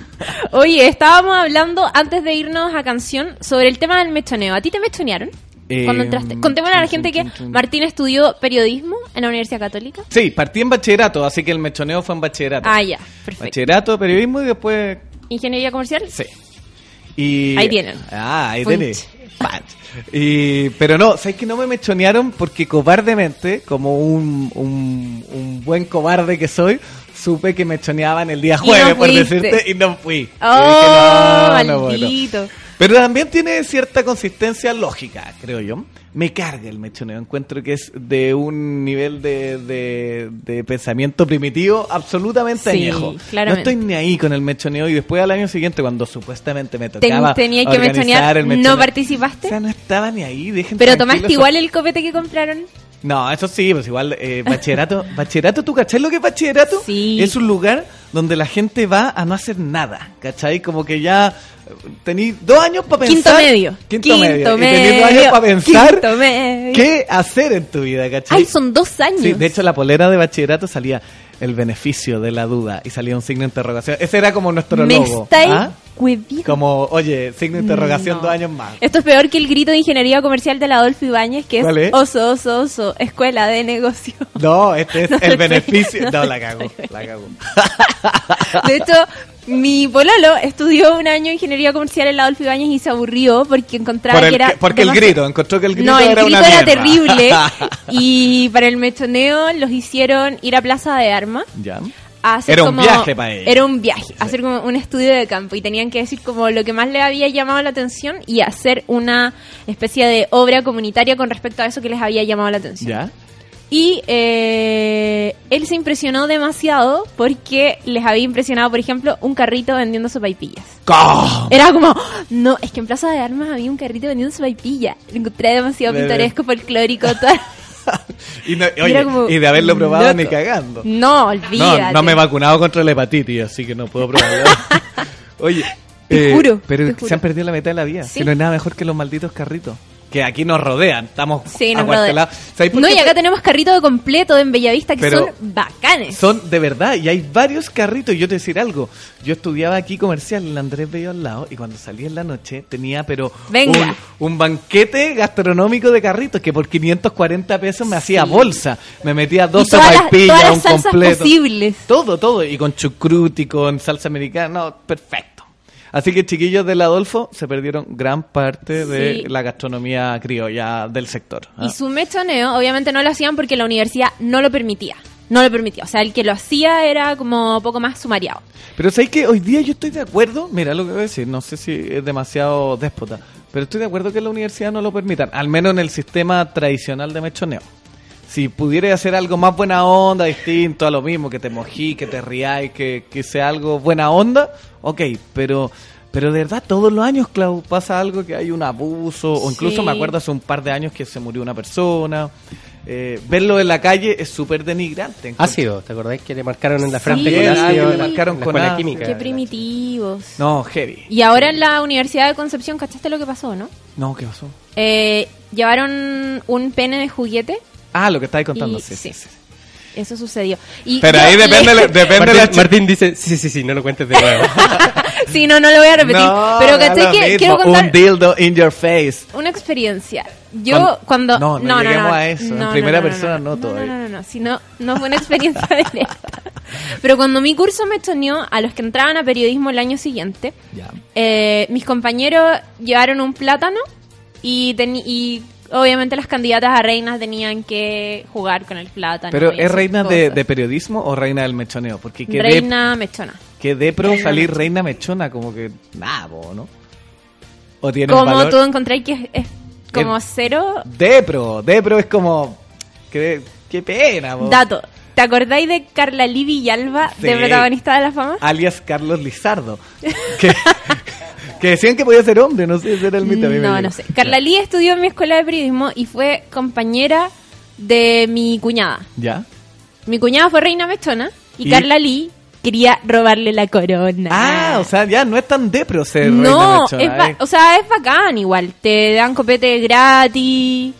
Oye, estábamos hablando antes de irnos a canción sobre el tema del mechoneo. ¿A ti te mechonearon? Eh, Cuando entraste. Contémosle a la gente que. Martín estudió periodismo en la Universidad Católica. Sí, partí en bachillerato, así que el mechoneo fue en bachillerato. Ah, ya, perfecto. Bachillerato, periodismo y después ¿Ingeniería comercial? Sí. Y, Ahí tienen. Ah, ahí. Punch. Y, pero no, ¿sabes que no me mechonearon? Porque cobardemente, como un, un, un buen cobarde que soy, supe que me choneaban el día jueves, no por decirte, y no fui. ¡Oh, dije, no, no, bueno. Pero también tiene cierta consistencia lógica, creo yo. Me carga el mechoneo. Encuentro que es de un nivel de, de, de pensamiento primitivo absolutamente Sí, añejo. claramente. No estoy ni ahí con el mechoneo y después al año siguiente, cuando supuestamente me Ten- tocaba tenía que organizar mechonear, el ¿no mechoneo. participaste? O sea, no estaba ni ahí. ¿Pero tomaste eso. igual el copete que compraron? No, eso sí, pues igual, eh, bachillerato, bachillerato, ¿tú cachai lo que es bachillerato? Sí. Es un lugar donde la gente va a no hacer nada, ¿cachai? Como que ya eh, tenéis dos años para Quinto pensar. medio. Quinto, medio. Y tenéis dos años para pensar Quinto medio. qué hacer en tu vida, ¿cachai? Ay, son dos años. Sí, de hecho la polera de bachillerato salía el beneficio de la duda y salía un signo de interrogación. Ese era como nuestro Me logo. estáis ¿ah? Como, oye, signo de interrogación No. dos años más. Esto es peor que el grito de ingeniería comercial de la Adolfo Ibáñez, que es, ¿Cuál es? oso, oso, oso, escuela de negocio. No, este es No, el estoy- beneficio. No, la cago, la cago. De hecho, mi pololo estudió un año ingeniería comercial en la Adolfo Ibáñez y se aburrió porque encontraba Por el que era... que- porque el grito, encontró que el grito No, el era grito una era mierda. terrible y para el mechoneo los hicieron ir a Plaza de Armas ya. hacer Era un como- viaje para ellos. Era un viaje, hacer como un estudio de campo y tenían que decir como lo que más le había llamado la atención y hacer una especie de obra comunitaria con respecto a eso que les había llamado la atención. Ya. Y eh, él se impresionó demasiado porque les había impresionado, por ejemplo, un carrito vendiendo sopaipillas. ¡Oh! Era como, no, es que en Plaza de Armas había un carrito vendiendo sopaipilla. Lo encontré demasiado pintoresco, folclórico, toda- Y, no- Y oye, era como, y de haberlo probado loco. ni cagando. No, No, olvídate. no me he vacunado contra la hepatitis, así que no puedo probarlo. Oye, Te juro, pero te juro. se han perdido la mitad de la vida. Sí. Si no hay nada mejor que los malditos carritos. Que aquí nos rodean, estamos Sí, nos acuartelados. ¿Sabéis por No, y acá tenemos carritos de completo en Bellavista que Pero- son bacanes. Son de verdad, y hay varios carritos. Y yo te decir algo, yo estudiaba aquí comercial en Andrés Bello al lado, y cuando salí en la noche tenía, pero Venga. Un, un banquete gastronómico de carritos que por 540 pesos me hacía bolsa. Me metía dos sopaipillas, un completo. posibles. Todo, todo. Y con chucruti, con salsa americana. No, perfecto. Así que chiquillos del Adolfo se perdieron gran parte de la gastronomía criolla del sector. ¿ah? Y su mechoneo, obviamente no lo hacían porque la universidad no lo permitía. No lo permitía. O sea, el que lo hacía era como poco más sumariado. Pero ¿sabes que Hoy día yo estoy de acuerdo, mira lo que voy a decir, no sé si es demasiado déspota, pero estoy de acuerdo que la universidad no lo permitan, al menos en el sistema tradicional de mechoneo. Si pudiera hacer algo más buena onda, distinto a lo mismo, que te mojí, que te riáis, que, que sea algo buena onda, ok, pero pero de verdad todos los años, Clau, pasa algo que hay un abuso, o incluso Sí. me acuerdo hace un par de años que se murió una persona. Eh, verlo en la calle es súper denigrante. Ácido, ¿te acordáis que le marcaron en la frente Sí. con ácido? le marcaron con ácido. química? Qué primitivos. No, heavy. Y ahora en la Universidad de Concepción, ¿cachaste lo que pasó, no? No, ¿qué pasó? Eh, llevaron un pene de juguete. Ah, lo que estáis contando, Y- sí, sí. Eso sucedió. Y Pero yo ahí depende, le- la- depende Martín, la Martín dice, sí, sí, sí, no lo cuentes de nuevo. sí, no, no lo voy a repetir. No, pero lo que mismo, quiero contar Un dildo in your face. una experiencia. Yo cuando... No, no lleguemos a eso. En primera persona no todavía. No, no, no, no, si no, no fue una experiencia de Pero cuando mi curso me choneó, a los que entraban a periodismo el año siguiente, eh, mis compañeros llevaron un plátano y, y obviamente las candidatas a reinas tenían que jugar con el plátano. Pero ¿es reina de, de periodismo o reina del mechoneo? Porque que Reina mechona. de, que de pro Reina salir mechona. reina mechona como que nada, ¿no? O tiene Como valor. tú encontráis que es, es como Es- cero De pro, de pro es como que qué pena, po. dato. ¿Te acordáis de Carla Lee Villalba, de Sí. protagonista de la fama? alias Carlos Lizardo. que, que decían que podía ser hombre, no sé, ese era el mito. No, no sé. Carla Lee estudió en mi escuela de periodismo y fue compañera de mi cuñada. ¿Ya? Mi cuñada fue reina mechona y, ¿Y? Carla Lee quería robarle la corona. Ah, o sea, ya no es tan depro ser reina no, mechona. es ba- eh. o sea, es bacán igual. Te dan copete gratis.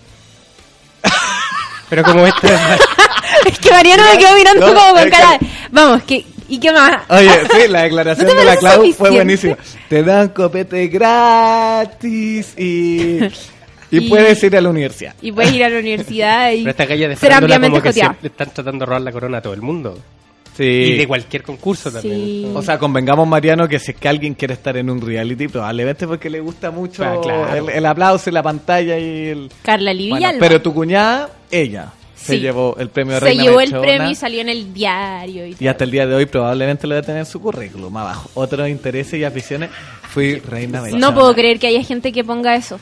Pero como este... es que Mariano me quedó mirando No, como con cara Vamos, que, ¿y qué más? Oye, sí, la declaración ¿No te de la Clau fue buenísima. Te dan copete gratis y, y, Y- puedes ir a la universidad. Y puedes ir a la universidad y Pero esta calle de ser ampliamente como que joteado. siempre están tratando de robar la corona a todo el mundo. Sí. Y de cualquier concurso también. Sí. O sea, convengamos, Mariano, que si es que alguien quiere estar en un reality, probablemente porque le gusta mucho Ah, claro. el, el aplauso y la pantalla y el... Carla Bueno, Villalba. pero tu cuñada, ella, se Sí. llevó el premio de se Reina llevó el premio y salió en el diario y, Y hasta el día de hoy probablemente lo debe tener en su currículum abajo. Otros intereses y aficiones, fui reina mechona. No puedo creer que haya gente que ponga eso.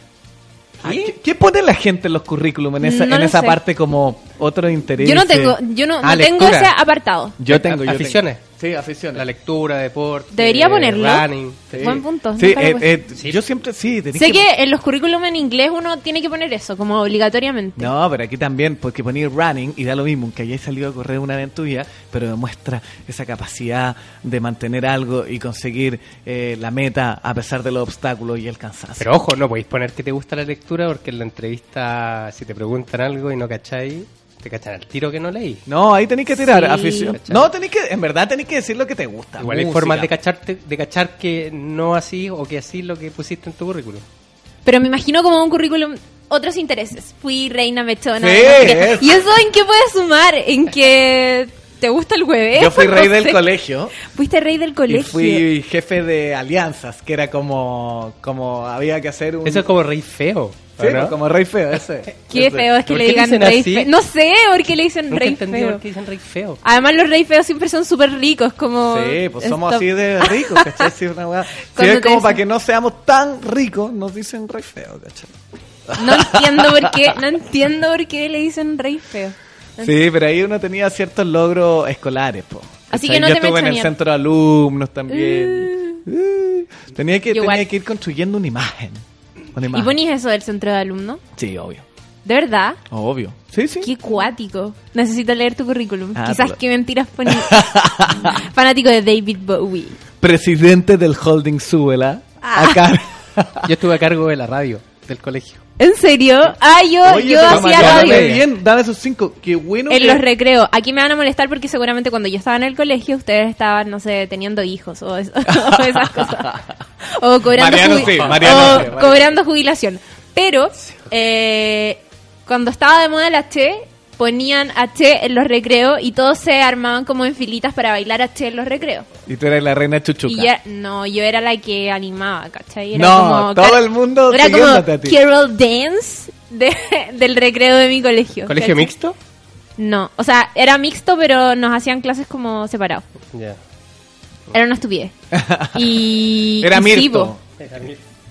Ah, ¿Qué, qué pone la gente en los currículum en esa, No en esa sé. parte como otro interés? Yo no tengo, yo no, Ah, no tengo ese apartado. Yo tengo, yo Aficiones. tengo. Sí, aficiones. La lectura, deporte, Debería ponerlo. running. Sí. Buen punto, Sí, eh, eh, Sí. yo siempre sí. Sé que en los currículum en inglés uno tiene que poner eso, como obligatoriamente. No, pero aquí también, porque ponía running y da lo mismo, que hayáis salido a correr una vez en tu vida, pero demuestra esa capacidad de mantener algo y conseguir eh, la meta a pesar de los obstáculos y el cansancio. Pero ojo, no podéis poner que te gusta la lectura porque en la entrevista, si te preguntan algo y no cacháis, Te cachan al tiro que no leí. No, ahí tenéis que tirar Sí. afición. No, tenéis que, en verdad tenéis que decir lo que te gusta. Igual hay formas de cacharte, de cachar que no así o que así lo que pusiste en tu currículum. Pero me imagino como un currículum, otros intereses. Fui reina mechona. Sí, no sé qué. eso. ¿Y eso en qué puedes sumar? ¿En que te gusta el hueveo? Yo fui rey No del sé. colegio. Fuiste rey del Y colegio. fui jefe de alianzas, que era como, como había que hacer un... Eso es como rey feo. ¿o Sí, no? como rey feo, ese. Qué Ese. feo es que ¿Por le digan dicen rey así? feo. No sé por qué le dicen Nunca rey entendí feo. por qué dicen rey feo. Además los rey feos siempre son súper ricos, como... Sí, pues somos así de ricos, ¿cachai? Sí, una weá. Cuando es como para que no seamos tan ricos, nos dicen rey feo, ¿cachai? No entiendo por qué, no entiendo por qué le dicen rey feo. Sí, pero ahí uno tenía ciertos logros escolares, po. Así que no Yo te estuve en el centro de alumnos también. Uh, tenía, que, tenía que ir construyendo una imagen. Una ¿Y ponís eso del centro de alumno? Sí, obvio. ¿De verdad? Obvio. Sí, sí. Qué cuático. Necesito leer tu currículum. Ah, Quizás pero- qué mentiras poní. Fanático de David Bowie. Presidente del holding Súbela. Ah. Acá. Yo estuve a cargo de la radio del colegio. ¿En serio? Ah, yo, Oye, yo hacía radio. bien, dame esos cinco. Qué bueno En que- los recreos. Aquí me van a molestar porque seguramente cuando yo estaba en el colegio ustedes estaban, no sé, teniendo hijos o, es- o esas cosas. O cobrando, Mariano jubi- sí, Mariano o sí, cobrando jubilación. Pero eh, cuando estaba de moda el H, ponían H en los recreos y todos se armaban como en filitas para bailar H en los recreos. Y tú eres la reina chuchuca. Y ya, no, yo era la que animaba, ¿cachai? Era No, como todo el mundo Era como a ti. Carol Dance de- del recreo de mi colegio. ¿Colegio ¿cachai? mixto? No, o sea, era mixto, pero nos hacían clases como separados. Ya. Era una estupidez. Y. Era y sí, Mirto.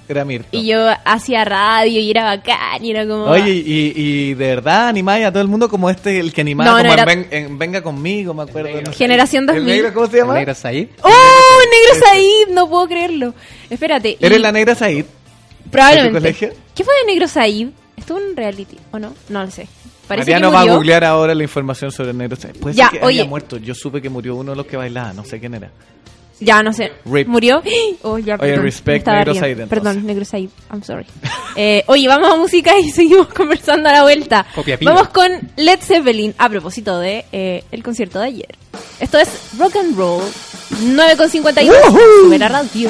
Era Mirto. Y yo hacía radio y era bacán y era como. Oye, y, y de verdad animáis a todo el mundo como este, el que animaba No, no como en era- Ven- en Venga conmigo, me acuerdo. no sé. Generación ¿El 2000. negro cómo se llama? ¿El negro Said? ¡Oh! Negro Said, no puedo creerlo. Espérate. y- ¿Eres la negra Said? Probablemente. de tu colegio? ¿Qué fue de Negro Said? ¿Estuvo en un reality o no? No lo sé. Parece Mariano que va a murió. googlear ahora la información sobre el negro Said. Puede Ya, ser que oye. haya muerto. Yo supe que murió uno de los que bailaba, no sé quién era. Ya, no sé. Rip. ¿Murió? Oh, ya, Oye, perdón. respect, Me estaba Negro. Said, entonces. Perdón, Negro Said. I'm sorry. Eh, oye, vamos a música y seguimos conversando a la vuelta. Vamos con Led Zeppelin a propósito de eh, el concierto de ayer. Esto es Rock and Roll 9.52 sobre la radio.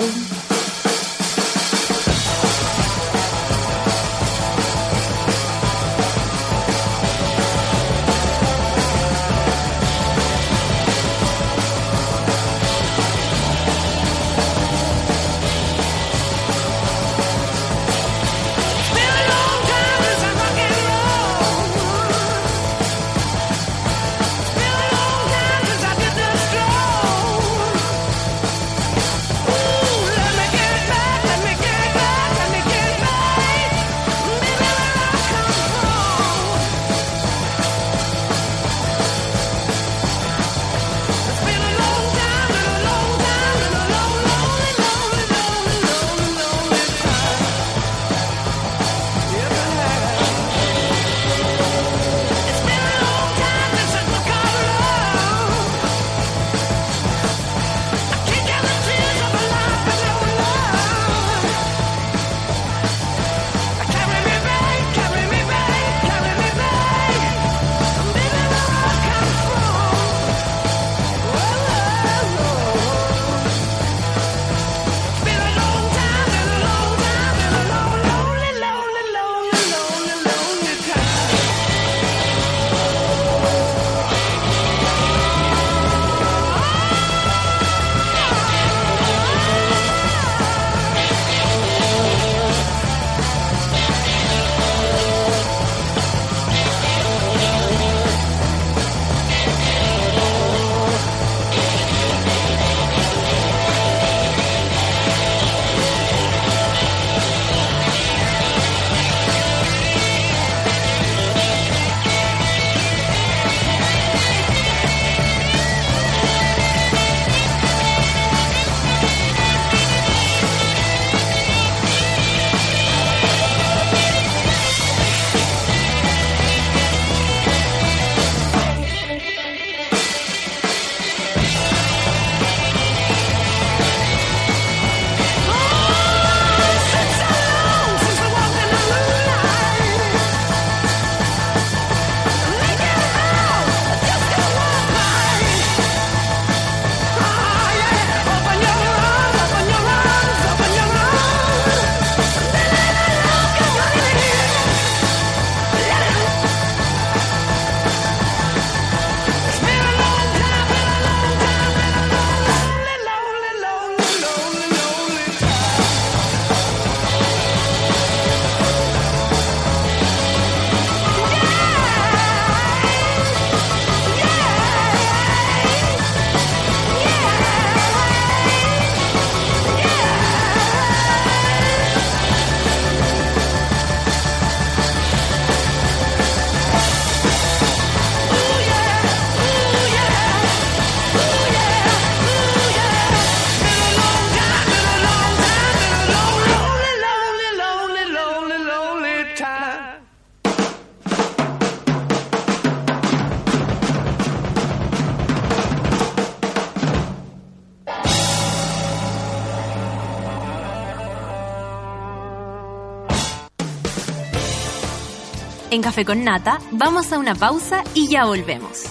En Café con Nata vamos a una pausa y ya volvemos.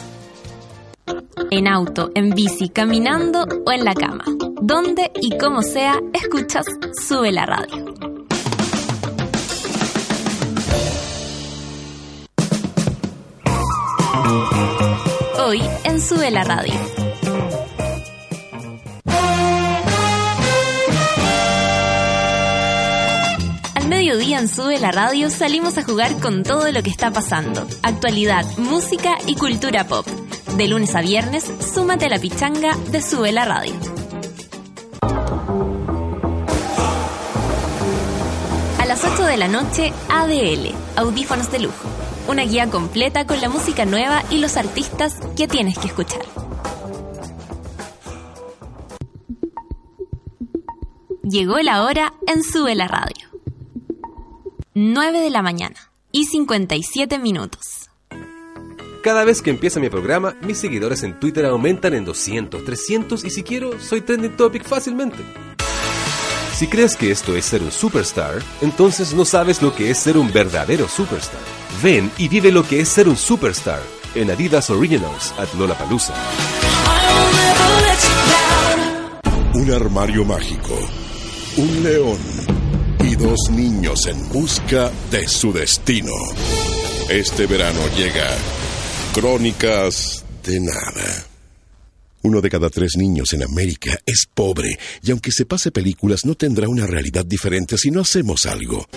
En auto, en bici, caminando o en la cama. Donde y como sea, escuchas Sube la Radio. Hoy en Sube la Radio. En Sube la Radio salimos a jugar con todo lo que está pasando. Actualidad, música y cultura pop. De lunes a viernes, súmate a la pichanga de Sube la Radio. A las 8 de la noche, ADL, Audífonos de Lujo. Una guía completa con la música nueva y los artistas que tienes que escuchar. Llegó la hora en Sube la Radio. 9 de la mañana y 57 minutos. Cada vez que empieza mi programa, mis seguidores en Twitter aumentan en 200, 300 y si quiero, soy trending topic fácilmente. Si crees que esto es ser un superstar, entonces no sabes lo que es ser un verdadero superstar. Ven y vive lo que es ser un superstar en Adidas Originals at Lollapalooza. Un armario mágico, un león dos niños en busca de su destino. Este verano llega Crónicas de Nada. Uno de cada tres niños en América es pobre y aunque se pase películas no tendrá una realidad diferente si no hacemos algo.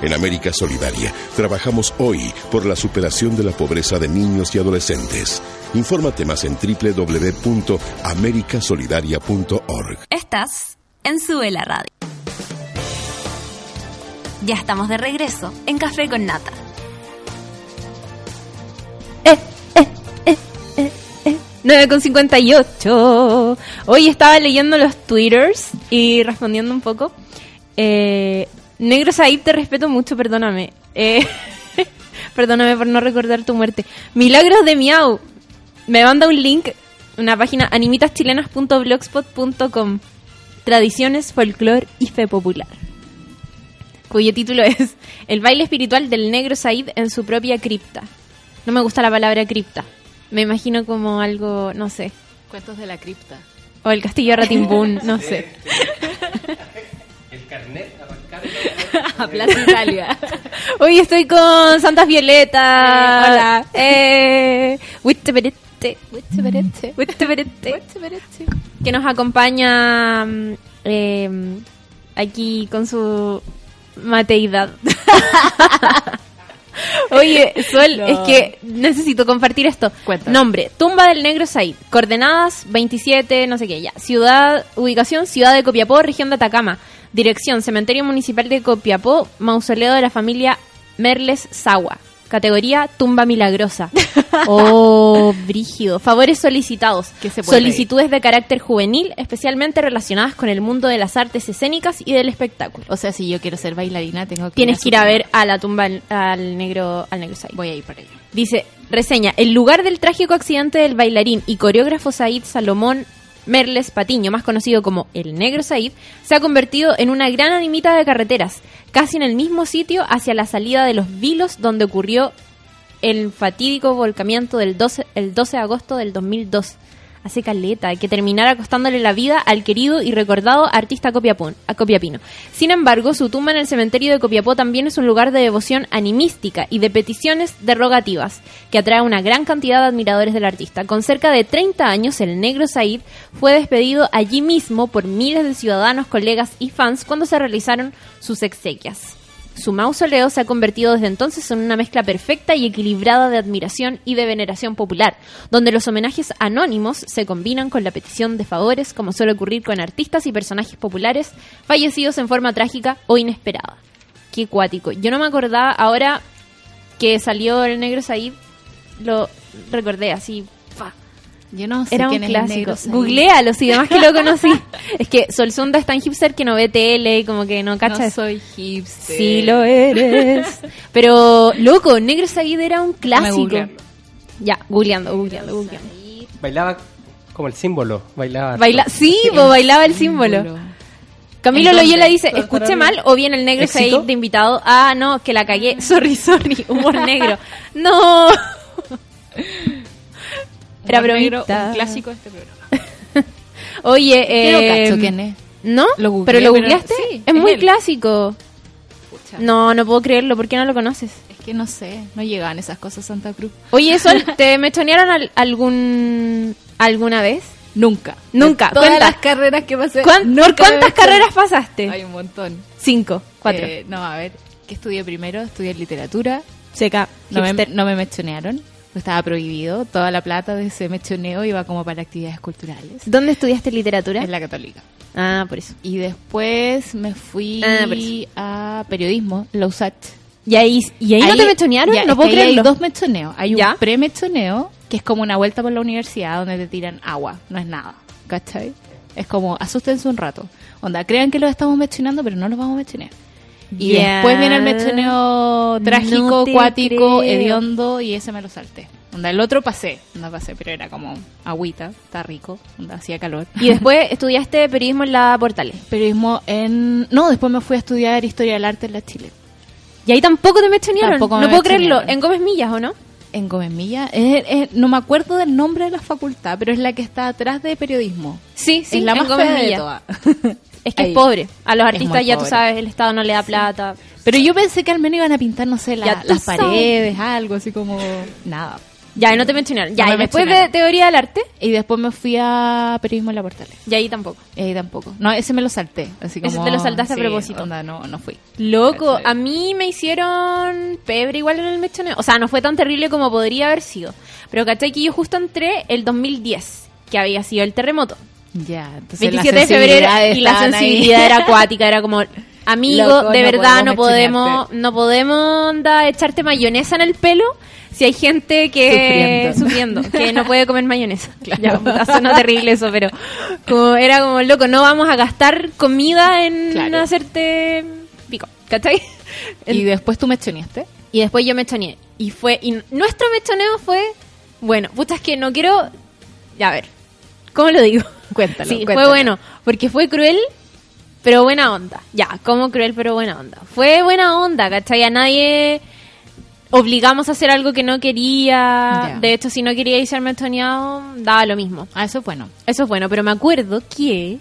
En América Solidaria trabajamos hoy por la superación de la pobreza de niños y adolescentes. Infórmate más en www.americasolidaria.org. Estás en Sube la Radio. Ya estamos de regreso en Café con Nata. Eh, eh, eh, eh, eh. 9,58. Hoy estaba leyendo los twitters y respondiendo un poco. Eh, Negro Said, te respeto mucho, perdóname. Eh, perdóname por no recordar tu muerte. Milagros de Miau. Me manda un link, una página animitaschillenas.blogspot.com. Tradiciones, folclore y fe popular. Cuyo título es El baile espiritual del negro Said en su propia cripta. No me gusta la palabra cripta. Me imagino como algo, no sé. Cuentos de la cripta. O el castillo Ratimbun, no sé. El carnet, A Plaza Italia. Hoy estoy con Santas Violetas. Eh, hola. Eh, Que nos acompaña mm, eh, aquí con su mateidad. Oye, Sol, No. es que necesito compartir esto. Cuéntame. Nombre, Tumba del Negro Said. Coordenadas 27, no sé qué, ya. Ciudad, ubicación, Ciudad de Copiapó, región de Atacama. Dirección, Cementerio Municipal de Copiapó, mausoleo de la familia Merles Sagua. Categoría, tumba milagrosa. Oh, brígido. Favores solicitados. ¿Qué se puede Solicitudes de carácter juvenil, especialmente relacionadas con el mundo de las artes escénicas y del espectáculo. O sea, si yo quiero ser bailarina, tengo que Tienes que ir a ver a la tumba al, al negro al negro Said. Voy a ir para allá. Dice, reseña, el lugar del trágico accidente del bailarín y coreógrafo Said Salomón Merles Patiño, más conocido como el Negro Said, se ha convertido en una gran animita de carreteras, casi en el mismo sitio hacia la salida de los Vilos donde ocurrió el fatídico volcamiento del 12, el 12 de agosto del 2002. Hace caleta, que terminara costándole la vida al querido y recordado artista Copiapón, a Copiapino. Sin embargo, su tumba en el cementerio de Copiapó también es un lugar de devoción animística y de peticiones derogativas, que atrae a una gran cantidad de admiradores del artista. Con cerca de 30 años, el negro Said fue despedido allí mismo por miles de ciudadanos, colegas y fans cuando se realizaron sus exequias. Su mausoleo se ha convertido desde entonces en una mezcla perfecta y equilibrada de admiración y de veneración popular, donde los homenajes anónimos se combinan con la petición de favores, como suele ocurrir con artistas y personajes populares fallecidos en forma trágica o inesperada. Qué cuático. Yo no me acordaba ahora que salió el negro Said, lo recordé así. Yo no sé Era un quién es el clásico. Googlealo, si demás que lo conocí. es que Solsunda es tan hipster que no ve tele y como que no cacha No soy hipster. Sí lo eres. Pero, loco, Negro Said era un clásico. Ya, googleando, googleando, googleando. Bailaba como el símbolo. Bailaba. Baila, sí, Sí, bailaba el símbolo. Camilo ¿En dónde? Loyola dice, ¿Todo escuché mal o bien el negro se ¿Éxito? de invitado. Ah, no, que la cagué. Sorry, sorry, humor negro. No. Era Humor negro, bromita. Un clásico de este programa. Oye, eh, cacho quién es. ¿No? Lo googleé, ¿Pero lo pero googleaste? sí, es es muy él. clásico. Pucha. No, no puedo creerlo. ¿Por qué no lo conoces? Es que no sé, no llegaban esas cosas a Santa Cruz. Oye, Sol, ¿te mechonearon al- algún alguna vez? Nunca. Nunca. De todas Cuenta. las carreras que pasé. ¿Cuán- nunca ¿Por cuántas carreras pasaste? Hay un montón. Cinco, cuatro. Eh, no, a ver, ¿qué estudié primero? Estudié literatura. Seca. No me, no me mechonearon. Estaba prohibido. Toda la plata de ese mechoneo iba como para actividades culturales. ¿Dónde estudiaste literatura? En la católica. Ah, por eso. Y después me fui Ah, a periodismo, la USACH. ¿Y ahí, y ahí, no te mechonearon? ya, no puedo creerlo. Hay dos mechoneos. Hay ¿Ya? un pre-mechoneo, que es como una vuelta por la universidad donde te tiran agua. No es nada. ¿Cachai? Es como, asústense un rato. Onda, crean que los estamos mechoneando, pero no los vamos a mechonear. Y después viene el mechoneo trágico, No cuático, creo. hediondo, y ese me lo salté. Onda, el otro pasé, no pasé, pero era como agüita, está rico, onda, hacía calor. Y después estudiaste periodismo en la Portales. Periodismo en... No, después me fui a estudiar Historia del Arte en la Chile. Y ahí tampoco te mechonearon. Tampoco no me puedo creerlo. En Gómez Millas, ¿o no? En Gómez Milla. Es- es- no me acuerdo del nombre de la facultad, pero es la que está atrás de periodismo. Sí, sí, es la en más Gómez fea de Millas. todas. Es que Ahí. es pobre. A los artistas ya tú sabes, el Estado no le da plata. Pero yo pensé que al menos iban a pintar, no sé, la- las sabes. paredes, algo así como... Nada. Ya, no te mencionaron. Ya, No y me después de teoría del arte, Y después me fui a periodismo en la Portales. y ahí tampoco. Y ahí tampoco. No, ese me lo salté. Así Ese como, te lo saltaste a propósito. onda, no, no fui. Loco, a mí me hicieron pebre igual en el mechoneo. O sea, no fue tan terrible como podría haber sido. Pero ¿cachai? Que yo justo entré el 2010, que había sido el terremoto. Ya, entonces 27 las de febrero y la ahí. sensibilidad era acuática, era como amigo, Loco, de no verdad no podemos no podemos onda, echarte mayonesa en el pelo si hay gente que Sufriendo. sufriendo, que no puede comer mayonesa. Claro. Ya, suena terrible eso, pero como era como loco, no vamos a gastar comida en Claro. hacerte pico, ¿cachai? Y después tú mechoneaste. Y después yo me choneé. Y fue. Y nuestro mechoneo fue. Bueno, puta, es que no quiero. Ya, a ver. ¿Cómo lo digo? Cuéntalo, Sí, fue bueno. Porque fue cruel, pero buena onda. Ya, como cruel, pero buena onda. Fue buena onda, ¿cachai? A nadie obligamos a hacer algo que no quería. De hecho, si no quería irse al mechoneado, daba lo mismo. Ah, eso es bueno. Eso es bueno, pero me acuerdo que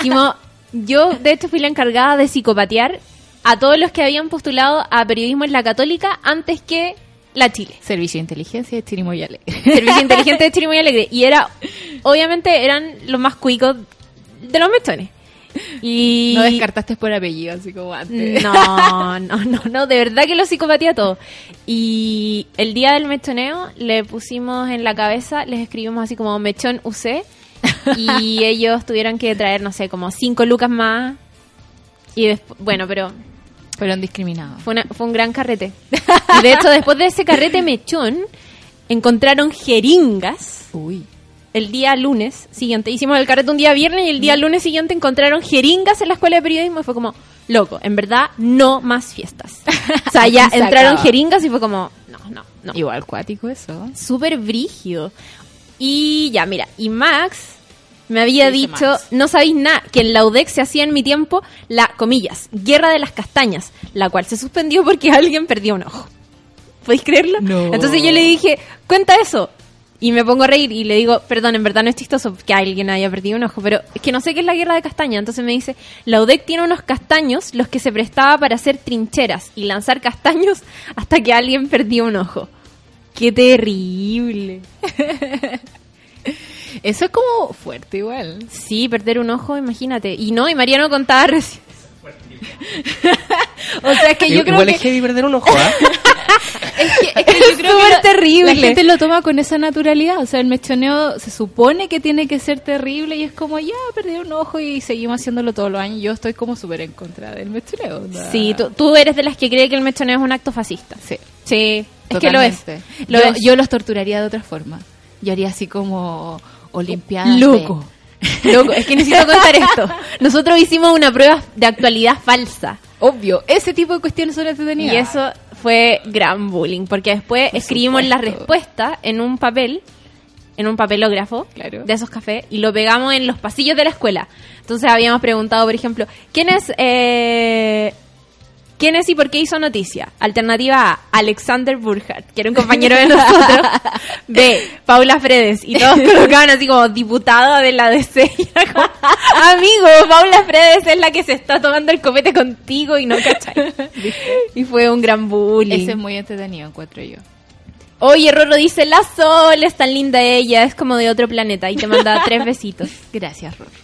hicimos, yo de hecho fui la encargada de psicopatear a todos los que habían postulado a periodismo en la católica antes que la Chile. Servicio de inteligencia de Chirimoyale. Servicio inteligente de Chirimoy Alegre. Y era, obviamente eran los más cuicos de los mechones. Y No descartaste por apellido, así como antes. no, no, no, no, de verdad que lo psicopatía todo. Y el día del mechoneo le pusimos en la cabeza, les escribimos así como mechón UC y ellos tuvieron que traer, no sé, como cinco lucas más. Y después, bueno, pero Fueron discriminados. fue, una- fue un gran carrete. Y de hecho, después de ese carrete mechón, encontraron jeringas Uy. el día lunes siguiente. Hicimos el carrete un día viernes y el día lunes siguiente encontraron jeringas en la escuela de periodismo y fue como, loco, en verdad, no más fiestas. O sea, ya Se entraron acaba. jeringas y fue como, no, no, no. Igual cuático eso. Súper brígido. Y ya, mira, y Max me había ¿Qué dice dicho, no sabéis nada, que en la UDEC se hacía en mi tiempo la, comillas, guerra de las castañas, la cual se suspendió porque alguien perdió un ojo. ¿Podéis creerlo? No. Entonces yo le dije, cuenta eso. Y me pongo a reír y le digo, perdón, en verdad no es chistoso que alguien haya perdido un ojo, pero es que no sé qué es la guerra de castañas. Entonces me dice, la UDEC tiene unos castaños los que se prestaba para hacer trincheras y lanzar castaños hasta que alguien perdió un ojo. ¡Qué terrible! Eso es como fuerte igual. Sí, perder un ojo, imagínate. Y no, y Mariano contaba recién. o sea, es que yo creo Igual que... es heavy perder un ojo, ¿ah? Es que, es que yo creo que la- terrible. La gente lo toma con esa naturalidad. O sea, el mechoneo se supone que tiene que ser terrible y es como, ya, perdí un ojo y seguimos haciéndolo todos los años. Yo estoy como súper en contra del mechoneo. Sí, tú, tú eres de las que cree que el mechoneo es un acto fascista. Sí, Sí, es que lo es. Lo yo, es. yo los torturaría de otra forma. Yo haría así como olimpiadas. de- Loco. Loco, es que necesito contar esto. Nosotros hicimos una prueba de actualidad falsa. Obvio, ese tipo de cuestiones son entretenidas. Y eso fue gran bullying, porque después escribimos la respuesta en un papel en un papelógrafo Claro. de esos cafés y lo pegamos en los pasillos de la escuela. Entonces habíamos preguntado, por ejemplo, ¿quién es, eh, quién es y por qué hizo noticia? Alternativa A, Alexander Burkhardt, que era un compañero de nosotros. B, Paula Fredes. Y todos colocaban así como diputada de la DC. Como, Amigo, Paula Fredes es la que se está tomando el copete contigo y no cachai. Y fue un gran bullying. Ese es muy entretenido, encuentro yo. Oye, Rorro dice, la Sol es tan linda ella, es como de otro planeta. Y te manda tres besitos. Gracias, Ror.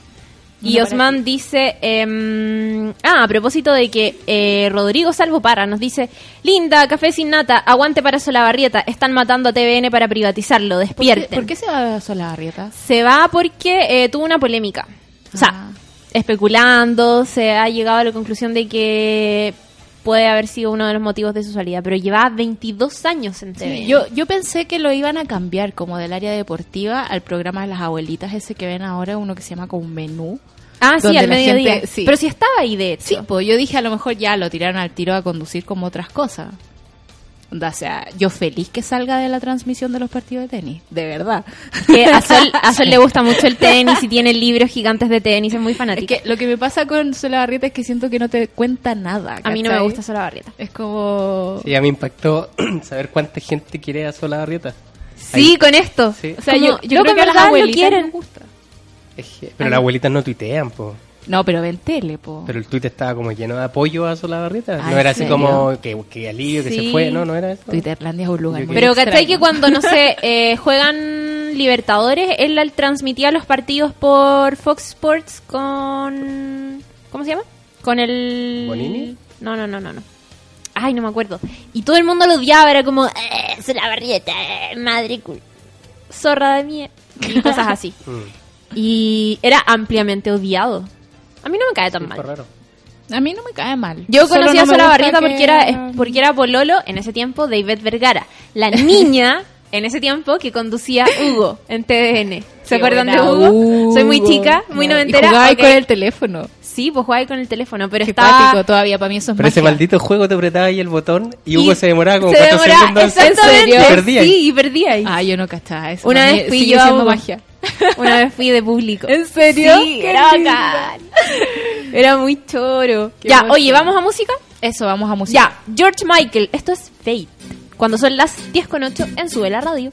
Y Osman dice, em, ah, a propósito de que eh, Rodrigo Salvo Para nos dice, linda, café sin nata, aguante para Solabarrieta, están matando a TVN para privatizarlo, ¿Por qué, despierten. por qué se va a Solabarrieta? Se va porque eh, tuvo una polémica. O sea, Ah. especulando, se ha llegado a la conclusión de que puede haber sido uno de los motivos de su salida, pero llevaba 22 años en TVN. Yo, yo pensé que lo iban a cambiar como del área deportiva al programa de las abuelitas, ese que ven ahora, uno que se llama como menú. ah, sí, al mediodía. gente- sí. Pero si estaba ahí, de hecho. Sí, pues yo dije a lo mejor ya lo tiraron al tiro a conducir como otras cosas. O sea, yo feliz que salga de la transmisión de los partidos de tenis, de verdad. Que a Sol, a Sol le gusta mucho el tenis y tiene libros gigantes de tenis, es muy Es fanática. que lo que me pasa con Solabarrieta es que siento que no te cuenta nada. a mí no me gusta Sola Barrieta. Es como... Sí, a mí me impactó saber cuánta gente quiere a Sola Barrieta. Sí, con esto. Sí. O sea, Como, yo, yo creo que a las abuelitas quieren. les gusta. Es que- pero las abuelitas no tuitean, po. No, pero ven tele, po. Pero el tuit estaba como lleno de apoyo a Sola Barrieta. Ah, No ¿en era así serio? como que, que alivio, que Sí. se fue. No, no era eso. Twitterlandia es un lugar muy Pero ¿cachai que cuando, no sé, eh, juegan Libertadores, él transmitía los partidos por Fox Sports con... ¿Cómo se llama? Con el... ¿Bonini? No, no, no, no, no. Ay, no me acuerdo. Y todo el mundo lo odiaba, era como... Eh, Sola Barrieta, eh, madre cul... Zorra de mierda. Y cosas así. Mm, Y era ampliamente odiado. A mí no me cae tan sí, mal. raro. A mí no me cae mal. Yo Solo conocí no a Sola Barrieta que- porque era, porque era Pololo en ese tiempo de Ivette Vergara. La niña en ese tiempo que conducía Hugo en TVN. ¿Se acuerdan de buena, Hugo? Soy muy Hugo. chica, muy No, noventera. Y jugaba ahí ok. con el teléfono. Sí, pues jugaba ahí con el teléfono, pero Qué estaba... cuático, todavía para mí eso es Pero ese magia. maldito juego te apretaba ahí el botón y Y Hugo se demoraba como se cuatro demoraba- segundos. Exactamente, Y perdía. Sí, y perdía ahí. Ah, yo no cachaba eso. Una vez fui yo a siendo Hugo. magia. Una vez fui de público. ¿En serio? Sí, Qué era bacán. Era muy choro. Qué ya, emoción. oye, ¿vamos a música? Eso, vamos a música. Ya, George Michael, esto es Fate. Cuando son las 10 con 8 en Sube la Radio.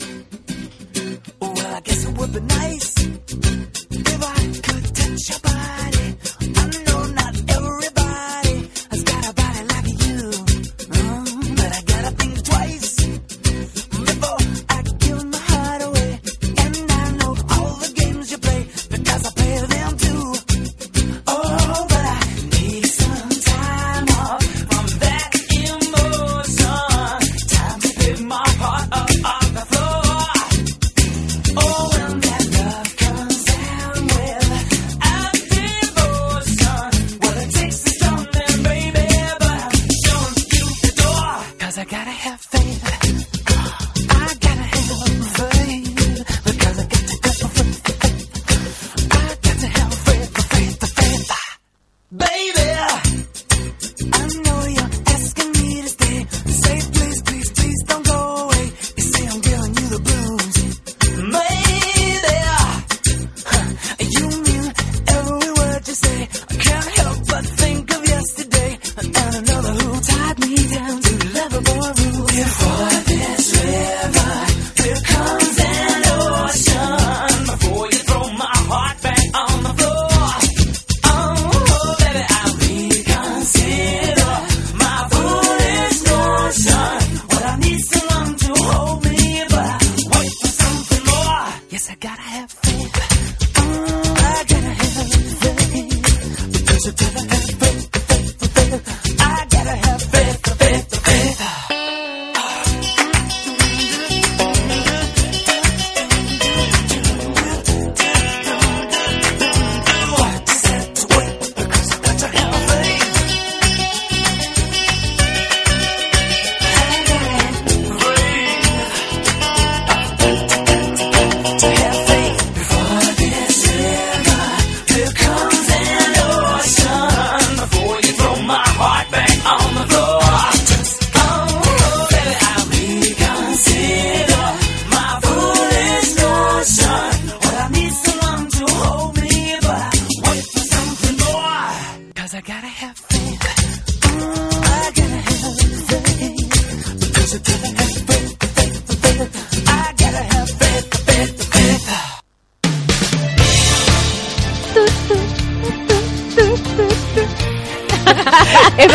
Well, I guess it would be nice if I could touch your body.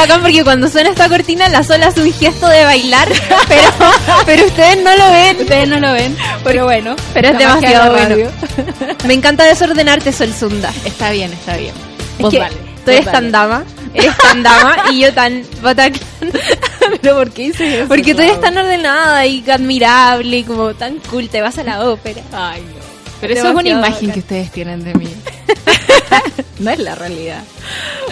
Bacán porque cuando suena esta cortina, la sola hace un gesto de bailar, pero, pero ustedes no lo ven. Ustedes no lo ven, pero bueno. Pero es demasiado bueno. Me encanta desordenarte, Sol Sunda. Está bien, está bien. Es Vos que tú eres tan dama, eres tan dama y yo tan bataclan. ¿Pero por qué hice eso? Porque tú eres tan ordenada y admirable y como tan cool, te vas a la ópera. Ay, no. Pero eso es una imagen bacán. que ustedes tienen de mí. no es la realidad.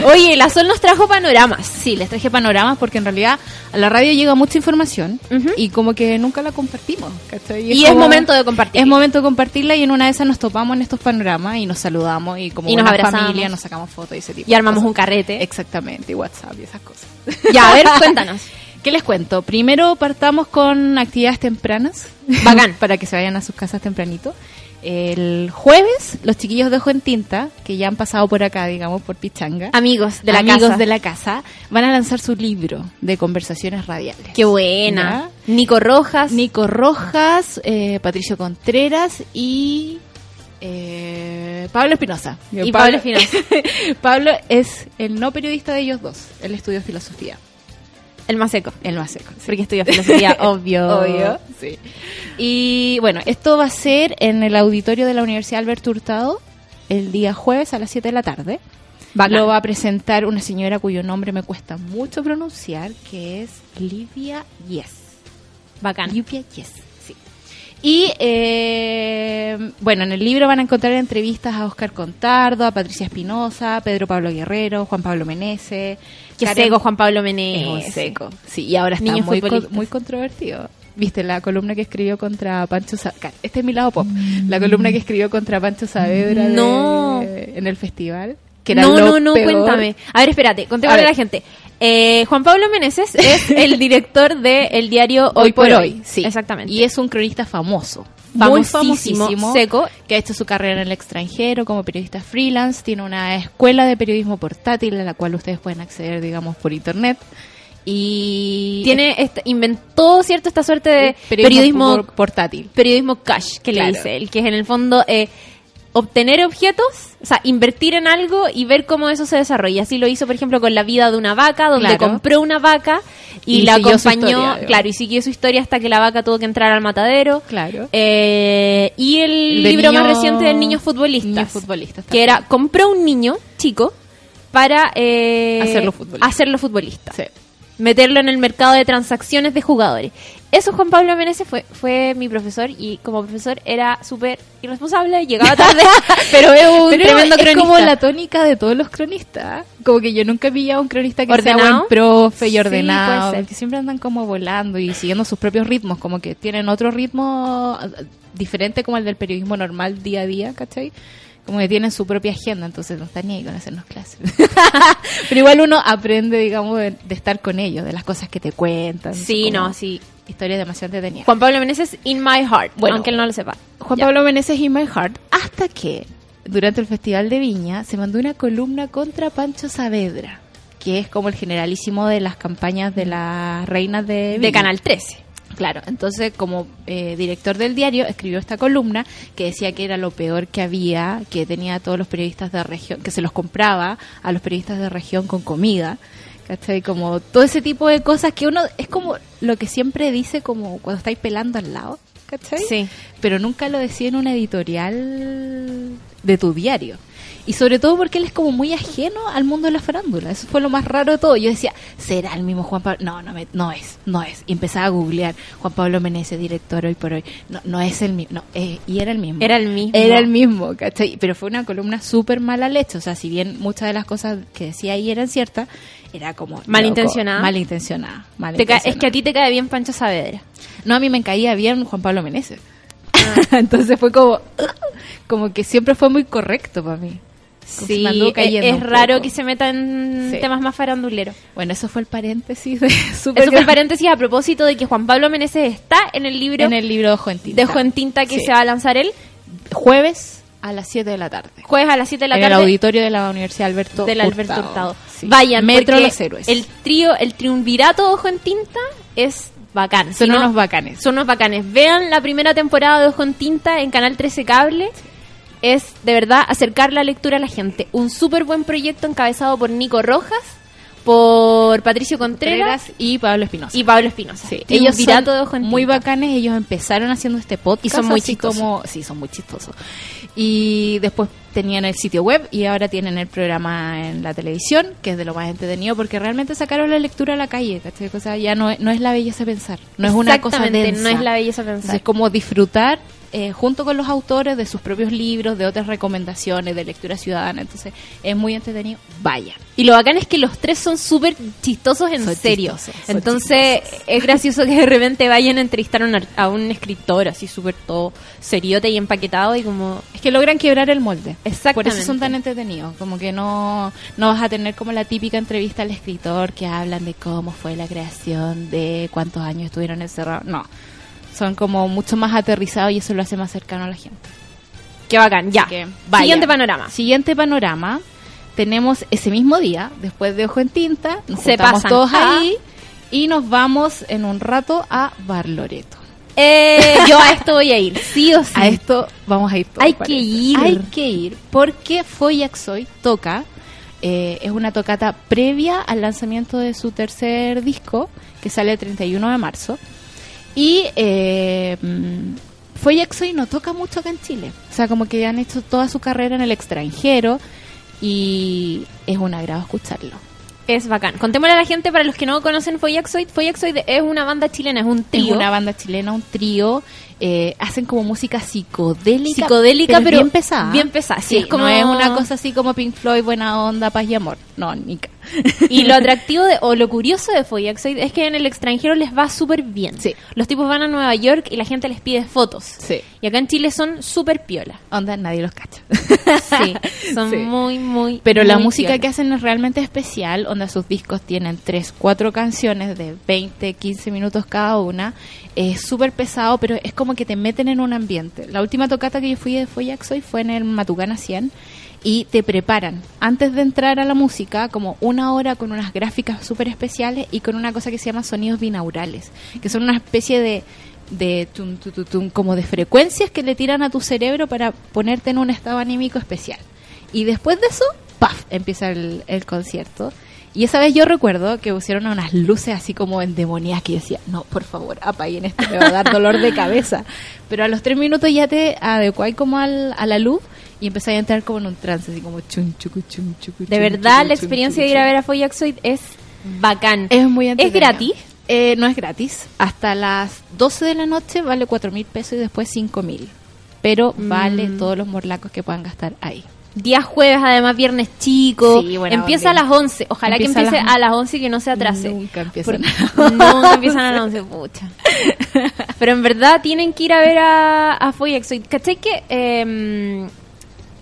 Oye, la Sol nos trajo panoramas. Sí, les traje panoramas porque en realidad a la radio llega mucha información y como que nunca la compartimos. ¿cachai? Y es momento de compartir. Es momento de compartirla y en una de esas nos topamos en estos panoramas y nos saludamos y como Y nos abrazamos. familia nos sacamos fotos y ese tipo Y armamos un carrete. Exactamente, y WhatsApp y esas cosas. Ya, a ver, cuéntanos. ¿Qué les cuento? Primero partamos con actividades tempranas. Bacán. para que se vayan a sus casas tempranito. El jueves, los chiquillos de Ojo en Tinta, que ya han pasado por acá, digamos, por Pichanga, Amigos de la amigos casa. de la casa, van a lanzar su libro de conversaciones radiales. Qué buena. Nico Rojas. Nico Rojas, eh, Patricio Contreras y eh, Pablo Espinosa. Y Pablo Espinosa. Pablo es el no periodista de ellos dos. Él estudió filosofía. El más seco. El más seco. sí. Porque estudia filosofía, obvio. Obvio, sí. Y bueno, esto va a ser en el auditorio de la Universidad Alberto Hurtado el día jueves a las 7 de la tarde. Lo va a presentar una señora cuyo nombre me cuesta mucho pronunciar, que es Livia Yes. Bacán. Livia Yes. Y eh, bueno, en el libro van a encontrar entrevistas a Oscar Contardo, a Patricia Espinosa, a Pedro Pablo Guerrero, Juan Pablo Menese. Qué Karen- seco Juan Pablo es Meneses. un seco. Sí, y ahora está Niños muy, co- futbolistas. muy controvertido. ¿Viste la columna que escribió contra Pancho Saavedra? Este es mi lado pop. La columna que escribió contra Pancho Saavedra de- No. en el festival. Que era No, lo no, no, peor. cuéntame. A ver, espérate, contémosle a, la gente. Eh, Juan Pablo Meneses es el director del diario Hoy por hoy, sí. Exactamente. Y es un cronista famoso. Muy Famosísimo, seco. Que ha hecho su carrera en el extranjero como periodista freelance. Tiene una escuela de periodismo portátil a la cual ustedes pueden acceder, digamos, por internet. Y Tiene esta- inventó, ¿cierto? Esta suerte de periodismo, periodismo, por- portátil. periodismo cash, que le dice él, que es en el fondo eh, obtener objetos, o sea, invertir en algo y ver cómo eso se desarrolla. Así lo hizo, por ejemplo, con la vida de una vaca, donde Claro. compró una vaca y, Y la acompañó, historia, claro, y siguió su historia hasta que la vaca tuvo que entrar al matadero. Claro. Eh, y el De libro más reciente del niño futbolista. Futbolistas Que era, compró un niño chico para eh, Hacerlo futbolista. hacerlo futbolista. Sí. Meterlo en el mercado de transacciones de jugadores. Eso Juan Pablo Meneses fue, fue mi profesor y como profesor era súper irresponsable, llegaba tarde, pero es un Pero tremendo es cronista. como la tónica de todos los cronistas. Como que yo nunca he pillado un cronista que sea ¿Ordenado? buen profe y Sí, ordenado. ser. que siempre andan como volando y siguiendo sus propios ritmos. Como que tienen otro ritmo diferente como el del periodismo normal día a día, ¿cachai? Como que tienen su propia agenda, entonces no están ni ahí con hacernos clases. Pero igual uno aprende, digamos, de, de estar con ellos, de las cosas que te cuentan. Sí, como no, sí. Historias demasiado entretenidas. Juan Pablo Meneses in my heart, Bueno, aunque él no lo sepa. Juan Ya. Pablo Meneses in My Heart, hasta que durante el Festival de Viña se mandó una columna contra Pancho Saavedra, que es como el generalísimo de las campañas de las reinas de Viña. de Canal 13. Claro, entonces como eh, director del diario escribió esta columna que decía que era lo peor que había, que tenía a todos los periodistas de región, que se los compraba a los periodistas de región con comida, ¿cachai? Como todo ese tipo de cosas que uno, es como lo que siempre dice como cuando estáis pelando al lado, ¿cachai? Sí. Pero nunca lo decía en una editorial de tu diario. Y sobre todo porque él es como muy ajeno al mundo de la farándula. Eso fue lo más raro de todo. Yo decía, ¿será el mismo Juan Pablo? No, no, me- no es, no es. Y empezaba a googlear Juan Pablo Meneses, director hoy por hoy. No, no es el mismo. No, eh, y era el mismo. Era el mismo. Era el mismo, ¿cachai? Pero fue una columna súper mala leche. O sea, si bien muchas de las cosas que decía ahí eran ciertas, era como... Malintencionada. Malintencionada. Te ca- es malintencionada. que a ti te cae bien Pancho Saavedra. No, a mí me caía bien Juan Pablo Meneses. Entonces fue como, como que siempre fue muy correcto para mí. Sí, anduvo es, raro que se meta en Sí. temas más faranduleros. Bueno, eso fue el paréntesis de super Eso fue el paréntesis a propósito de que Juan Pablo Meneses está en el libro en el libro de en Tinta. de Tinta que Sí. se va a lanzar él Jueves a las 7 de la tarde. jueves a las 7 de la en tarde el auditorio de la Universidad Alberto del Alberto Hurtado. Sí. Vayan, Metro Los Héroes. El trío, el triunvirato de Ojo en Tinta es bacán. Son Si no- unos bacanes. Son unos bacanes. Vean la primera temporada de Ojo en Tinta en Canal 13 Cable. Es de verdad acercar la lectura a la gente. Un súper buen proyecto encabezado por Nico Rojas, por Patricio Contreras, Contreras y Pablo Espinosa. y Pablo Espinosa. Sí, ellos son de ojo en muy tinta. bacanes, ellos empezaron haciendo este podcast Y son muy chistosos. como sí, son muy chistosos. Y después tenían el sitio web y ahora tienen el programa en la televisión, que es de lo más entretenido porque realmente sacaron la lectura a la calle, ¿cachai? O sea, ya no, es- no es la belleza pensar, no es una cosa densa. no es la belleza pensar. es como disfrutar eh, junto con los autores de sus propios libros, de otras recomendaciones, de lectura ciudadana. Entonces, es muy entretenido. Vayan. Y lo bacán es que los tres son súper chistosos en Son serio. chistosos, Entonces es gracioso que de repente vayan a entrevistar a un, ar- a un escritor así súper todo seriote y empaquetado y como... Es que logran quebrar el molde. Por Exactamente. eso son tan entretenidos. Como que no, no vas a tener como la típica entrevista al escritor que hablan de cómo fue la creación, de cuántos años estuvieron encerrados. No. Son como mucho más aterrizados y eso lo hace más cercano a la gente. Qué bacán, ya. Que. Siguiente panorama. Siguiente panorama. Tenemos ese mismo día, después de Ojo en Tinta, nos Se pasan todos a- ahí y nos vamos en un rato a Bar Loreto. Eh, yo a esto voy a ir, sí o sí. A esto vamos a ir todos, Hay que parece. ir. Hay que ir porque Foyaxoy toca. eh, es una tocata previa al lanzamiento de su tercer disco que sale el 31 de marzo. Y eh, mm, Foyaxoy no toca mucho acá en Chile. O sea, como que han hecho toda su carrera en el extranjero y es un agrado escucharlo. Es bacán. Contémosle a la gente, para los que no conocen Foyaxoid, Foyaxoid es una banda chilena, es un Es trío. una banda chilena, un trío. eh, hacen como música psicodélica. Psicodélica, es pero bien pesada. bien pesada, sí, Sí, es como- no es una cosa así como Pink Floyd, buena onda, paz y amor. No, Nica. Y lo atractivo de, o lo curioso de Foyaxoid es que en el extranjero les va súper bien. Sí. Los tipos van a Nueva York y la gente les pide fotos. Sí. Y acá en Chile son súper piola. Onda, nadie los cacha. Sí, son Sí. muy, muy. Pero la música piola. que hacen es realmente especial. Onda, sus discos tienen 3, 4 canciones de 20, 15 minutos cada una. Es súper pesado, pero es como que te meten en un ambiente. La última tocata que yo fui de Foyaxoy fue en el Matucana 100 y te preparan antes de entrar a la música como una hora con unas gráficas súper especiales y con una cosa que se llama sonidos binaurales, que son una especie de de tum, tu, tu, tum, como de frecuencias que le tiran a tu cerebro para ponerte en un estado anímico especial. Y después de eso, ¡paf! empieza el concierto. Y esa vez yo recuerdo que pusieron unas luces así como endemoniadas que yo decía, no, por favor, apaguen esto, me va a dar dolor de cabeza. Pero a los tres minutos ya te adecuáis como al, a la luz y empezáis a entrar como en un trance, así como chun, chucu, chun, chucu, De chun, verdad, chucu, la experiencia de ir a ver a Foyaxoid es bacán. Es muy ¿Es gratis? Eh, no es gratis. Hasta las 12 de la noche vale 4 mil pesos y después 5 mil. Pero vale Mm. todos los morlacos que puedan gastar ahí. Día jueves, además viernes chico. Sí, buena empieza onda. a las 11. Ojalá Empieza que a empiece las- a las 11 y que no se atrase. Nunca empiezan Por- Nunca empiezan a las 11, pucha. Pero en verdad tienen que ir a ver a, a Foyaxoid. ¿Cachai que em,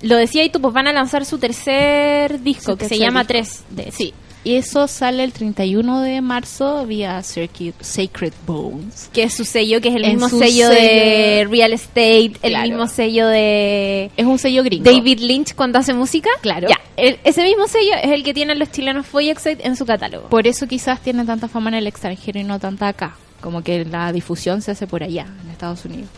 lo decía y tú, pues van a lanzar su tercer disco Su que se tercer llama disco. 3. De hecho. Sí. Y eso sale el 31 de marzo vía Circuit Sacred Bones. Que es su sello, que es el En mismo sello, de Real Estate, el mismo sello de Es un sello gringo. David Lynch cuando hace música. Claro. Ya, el- ese mismo sello es el que tienen los chilenos Foyaxoid en su catálogo. Por eso quizás tiene tanta fama en el extranjero y no tanta acá. Como que la difusión se hace por allá, en Estados Unidos.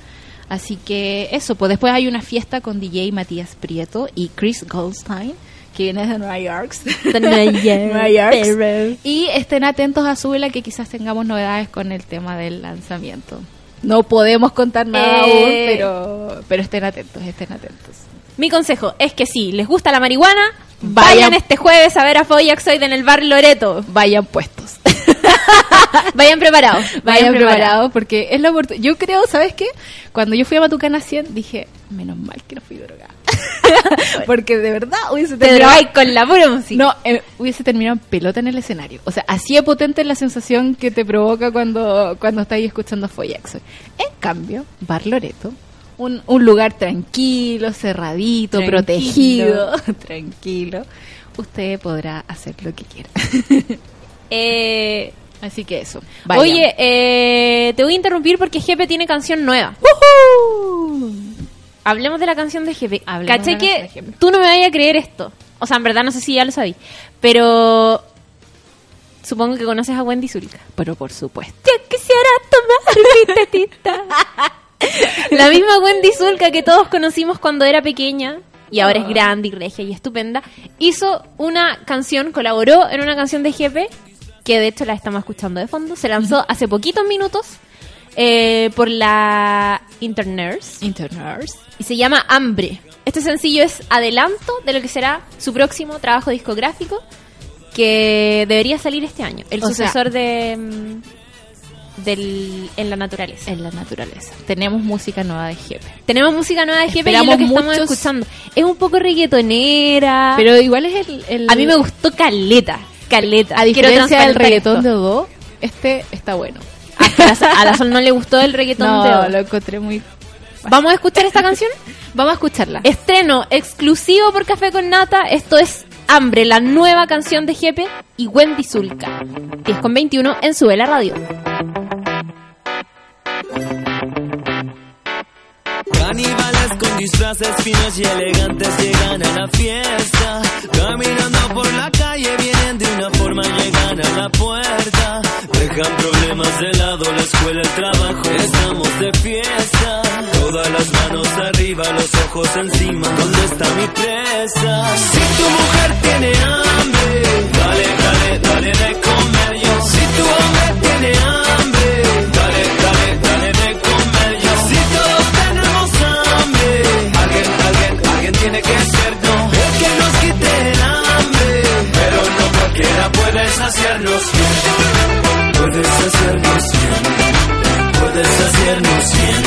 Así que eso, pues después hay una fiesta con DJ Matías Prieto y Chris Goldstein, que viene de Nueva York. Nueva York. Y estén atentos a Súbela que quizás tengamos novedades con el tema del lanzamiento. No podemos contar nada Eh. aún, pero, pero estén atentos, estén atentos. Mi consejo es que si les gusta la marihuana, Vayan- vayan, este jueves a ver a Foyaxoid en el bar Loreto. Vayan puestos. Vayan preparados. Vayan preparados porque es la oportunidad. Yo creo, ¿sabes qué? Cuando yo fui a Matucana 100 dije, menos mal que no fui drogada. porque de verdad hubiese Te terminado, drogáis con la pura música. no, eh, hubiese terminado en pelota en el escenario. O sea, así de potente es la sensación que te provoca cuando, cuando estás ahí escuchando Foyaxo. En cambio, Bar Loreto, un, un lugar tranquilo, cerradito, Tranquilo. protegido, tranquilo, usted podrá hacer lo que quiera. Eh, Así que eso. vayan. oye, eh, te voy a interrumpir porque Jepe tiene canción nueva. Hablemos de la canción de. Hablemos Caché de la que tú no me vayas a creer esto. O sea, en verdad no sé si ya lo sabí. Pero supongo que conoces a Wendy Zulka. Pero por supuesto. Yo quisiera tomar mi tetita. La misma Wendy Zulka que todos conocimos cuando era pequeña y ahora es grande y regia y estupenda, hizo una canción, colaboró en una canción de Jepe, que de hecho la estamos escuchando de fondo, se lanzó hace poquitos minutos eh, por la Interners Interners. y se llama Hambre. Este sencillo es adelanto de lo que será su próximo trabajo discográfico que debería salir este año, el O sea- sucesor de mm, del en la naturaleza. En la naturaleza. Tenemos música nueva de Jepe. Tenemos música nueva de Jepe y es lo que estamos muchos- escuchando. Es un poco reggaetonera. Pero igual es el... el- a mí me gustó Caleta, Caleta. A Quiero diferencia del reggaetón esto. de Odo, este está bueno. A la, Sol no le gustó el reggaetón No, de Odo. lo encontré muy... ¿Vamos a escuchar esta canción? Vamos a escucharla. Estreno exclusivo por Café con Nata. Esto es Hambre, la nueva canción de Jepe y Wendy Zulka. 10 con 21 en Sube la Radio. Disfraces finos y elegantes llegan a la fiesta. Caminando por la calle vienen de una forma, llegan a la puerta. Dejan problemas de lado, la escuela, el trabajo. Estamos de fiesta. Todas las manos arriba, los ojos encima. ¿Dónde está mi presa? Si tu mujer tiene hambre, dale, dale, dale de comer yo. Si tu hombre tiene hambre, cualquiera puede saciarnos bien. Puedes saciarnos bien, puedes saciarnos bien,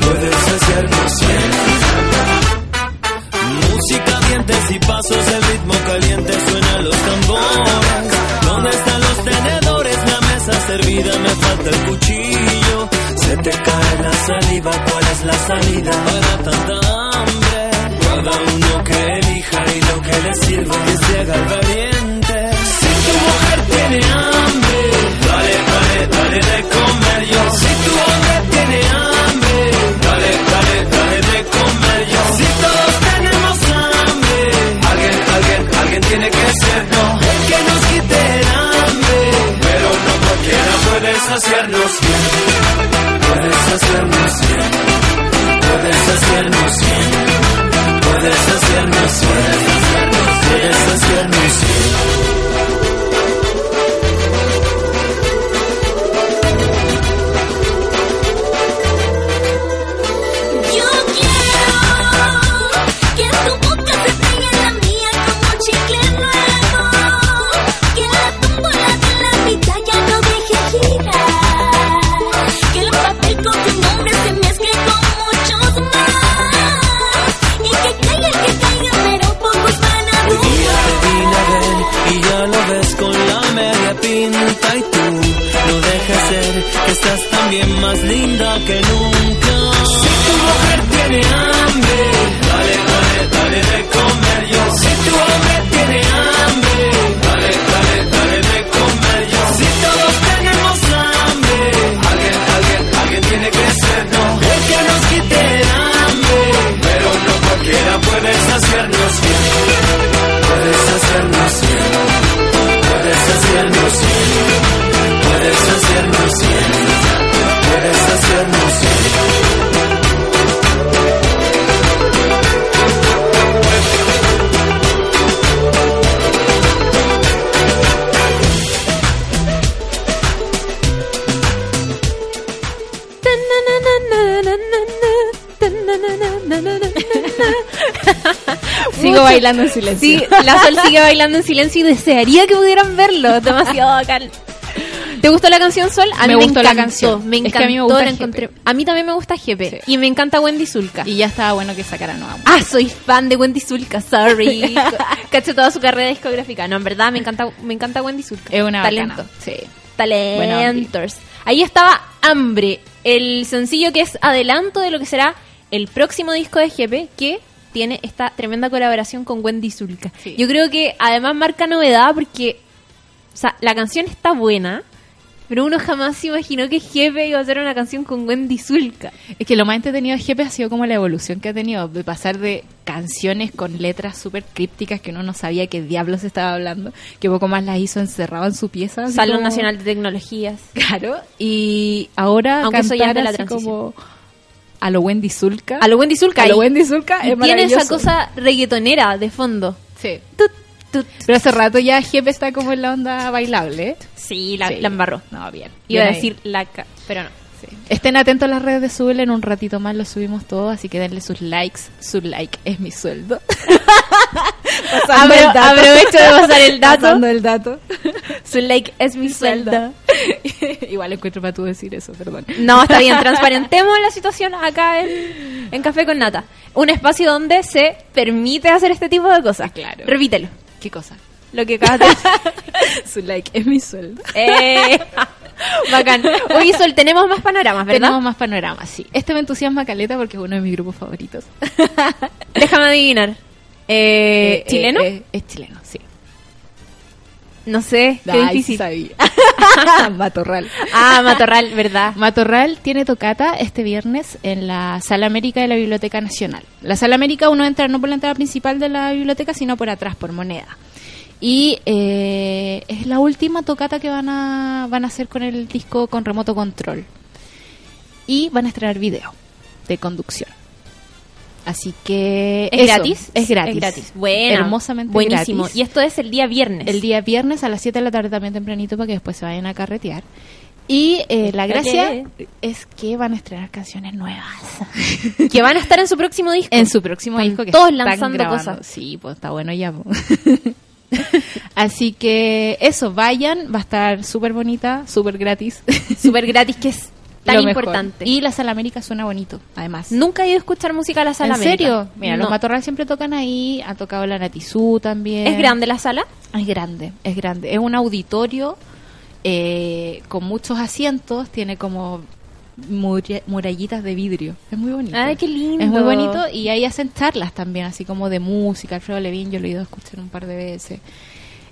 puedes saciarnos bien. Música, dientes y pasos, el ritmo caliente suena los tambores. ¿Dónde están los tenedores? La mesa servida, me falta el cuchillo. Se te cae la saliva, ¿cuál es la salida para tanta hambre? Cada uno que elija y lo que le sirva que se haga el valiente. Tiene hambre, dale, dale, dale de comer yo. Si tu hombre tiene hambre, dale, dale, dale de comer yo. Si todos tenemos hambre, alguien, alguien, alguien tiene que ser. El que nos quite el hambre, pero no cualquiera puede saciarnos bien. Puede saciarnos bien, puede saciarnos bien, puede saciarnos bien, puede saciarnos bien. Más linda que nunca. Si tu mujer tiene hambre, dale, dale, dale de comer yo. Si tu hombre tiene hambre, dale, dale, dale de comer yo. Si todos tenemos hambre, alguien, alguien, alguien tiene que ser no. El que nos quite el hambre, pero no cualquiera puede saciarnos bien. Puedes hacernos bien, puedes hacernos bien, puedes hacernos bien, Sigo bailando en silencio. Sí, la Sol sigue bailando en silencio y desearía que pudieran verlo. Demasiado bacán. ¿Te gustó la canción Sol? A Me mí gustó me la encantó. canción. Me Es que encantó. a mí me gusta la encontré- A mí también me gusta Jepe. Sí. Y me encanta Wendy Zulka. Y ya estaba bueno que sacara nueva. Ah, soy fan de Wendy Zulka, sorry. Caché toda su carrera discográfica. No, en verdad me encanta, me encanta Wendy Zulka. Es una talento. bacana. Sí. Talentos. Ahí estaba Hambre, el sencillo que es adelanto de lo que será el próximo disco de Jepe, que tiene esta tremenda colaboración con Wendy Zulka. Sí. Yo creo que además marca novedad porque o sea, la canción está buena, pero uno jamás se imaginó que Jepe iba a hacer una canción con Wendy Zulka. Es que lo más entretenido de Jepe ha sido como la evolución que ha tenido, de pasar de canciones con letras súper crípticas que uno no sabía qué diablos estaba hablando, que poco más las hizo encerrado en su pieza. Salón como- Nacional de Tecnologías. Claro, y ahora Aunque cantar de la así transición. como a lo Wendy Zulka. A lo Wendy Zulka. A lo Wendy Zulka y es tiene esa cosa reggaetonera de fondo. Sí. Tut, tut. Pero hace rato ya Jepe está como en la onda bailable. ¿eh? Sí, la, Sí. la embarró. No, bien. Iba a Bien ahí. decir la... Pero no. Sí. Estén atentos a las redes de Subel, en un ratito más lo subimos todo, así que denle sus likes. Su like es mi sueldo. Aprovecho de pasar el dato. Pasando el dato. Su like es mi sueldo. Igual encuentro para tú decir eso, perdón. No, está bien, transparentemos la situación acá en, en Café con Nata. Un espacio donde se permite hacer este tipo de cosas. Claro. Repítelo. ¿Qué cosa? Lo que acabas de. Su like es mi sueldo. Eh, bacán. Oye, Sol, tenemos más panoramas, ¿verdad? Tenemos más panoramas, sí. Este me entusiasma caleta porque es uno de mis grupos favoritos. Déjame adivinar. Eh, Eh, ¿Chileno? eh, eh, es chileno, sí. no sé, qué Ay, difícil. sabía. Matorral. Ah, Matorral, ¿verdad? Matorral tiene tocata este viernes en la Sala América de la Biblioteca Nacional. La Sala América uno entra no por la entrada principal de la biblioteca, sino por atrás, por moneda. Y eh, es la última tocata que van a, van a hacer con el disco con remoto control. Y van a estrenar video de conducción. Así que... ¿Es eso, gratis? Es gratis. Es gratis. Buena. Hermosamente Buenísimo. gratis. Y esto es el día viernes. El día viernes a las 7 de la tarde también tempranito para que después se vayan a carretear. Y eh, la gracia es que van a estrenar canciones nuevas. que van a estar en su próximo disco. En su próximo Están disco que todos lanzando grabando. cosas. Sí, pues está bueno ya. po. Así que eso, vayan, va a estar súper bonita, súper gratis. Súper gratis, que es tan importante. Y la Sala América suena bonito, además. Nunca he ido a escuchar música a la sala ¿En América. serio? Mira, No. los Matorral siempre tocan ahí, ha tocado la Natizú también. ¿Es grande la sala? Es grande, es grande. Es un auditorio eh, con muchos asientos, tiene como murallitas de vidrio. Es muy bonito. Ay, qué lindo. Es muy bonito y ahí hacen charlas también, así como de música. Alfredo Levin, yo lo he ido a escuchar un par de veces.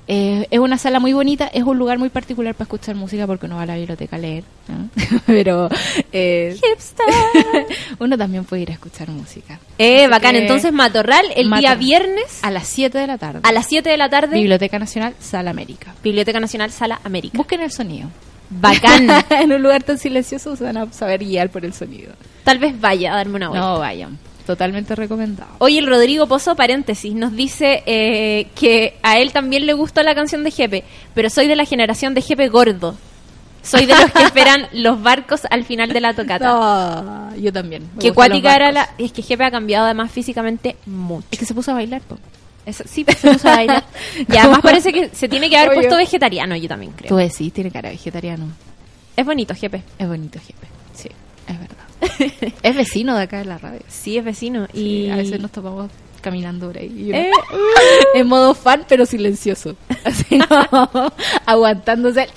Eh, es una sala muy bonita, es un lugar muy particular para escuchar música porque uno va a la biblioteca a leer, ¿no? pero eh, uno también puede ir a escuchar música. Eh, bacán. Entonces, Matorral, el día viernes A las 7 de la tarde. a las 7 de la tarde, Biblioteca Nacional, Sala América. Biblioteca Nacional Sala América. Busquen el sonido. Bacán. en un lugar tan silencioso se van a saber guiar por el sonido. Tal vez vaya a darme una vuelta. No vayan. Totalmente recomendado. Oye, el Rodrigo Pozo, paréntesis, nos dice eh, que a él también le gustó la canción de Jepe, pero soy de la generación de Jepe gordo. Soy de los que esperan los barcos al final de la tocata. No, yo también. Que cuática era la... Es que Jepe ha cambiado además físicamente mucho. Es que se puso a bailar, po. Eso- sí, se puso a bailar. Y además parece que se tiene que haber Obvio. puesto vegetariano, yo también creo. Tú decís, tiene cara vegetariano. Es bonito, Jepe. Es bonito, jefe. Sí, es verdad. es vecino de acá de la radio. Sí, es vecino. Y Y a veces nos topamos caminando por ahí. Y uno- Eh, en modo fan, pero silencioso. Así como aguantándose. el-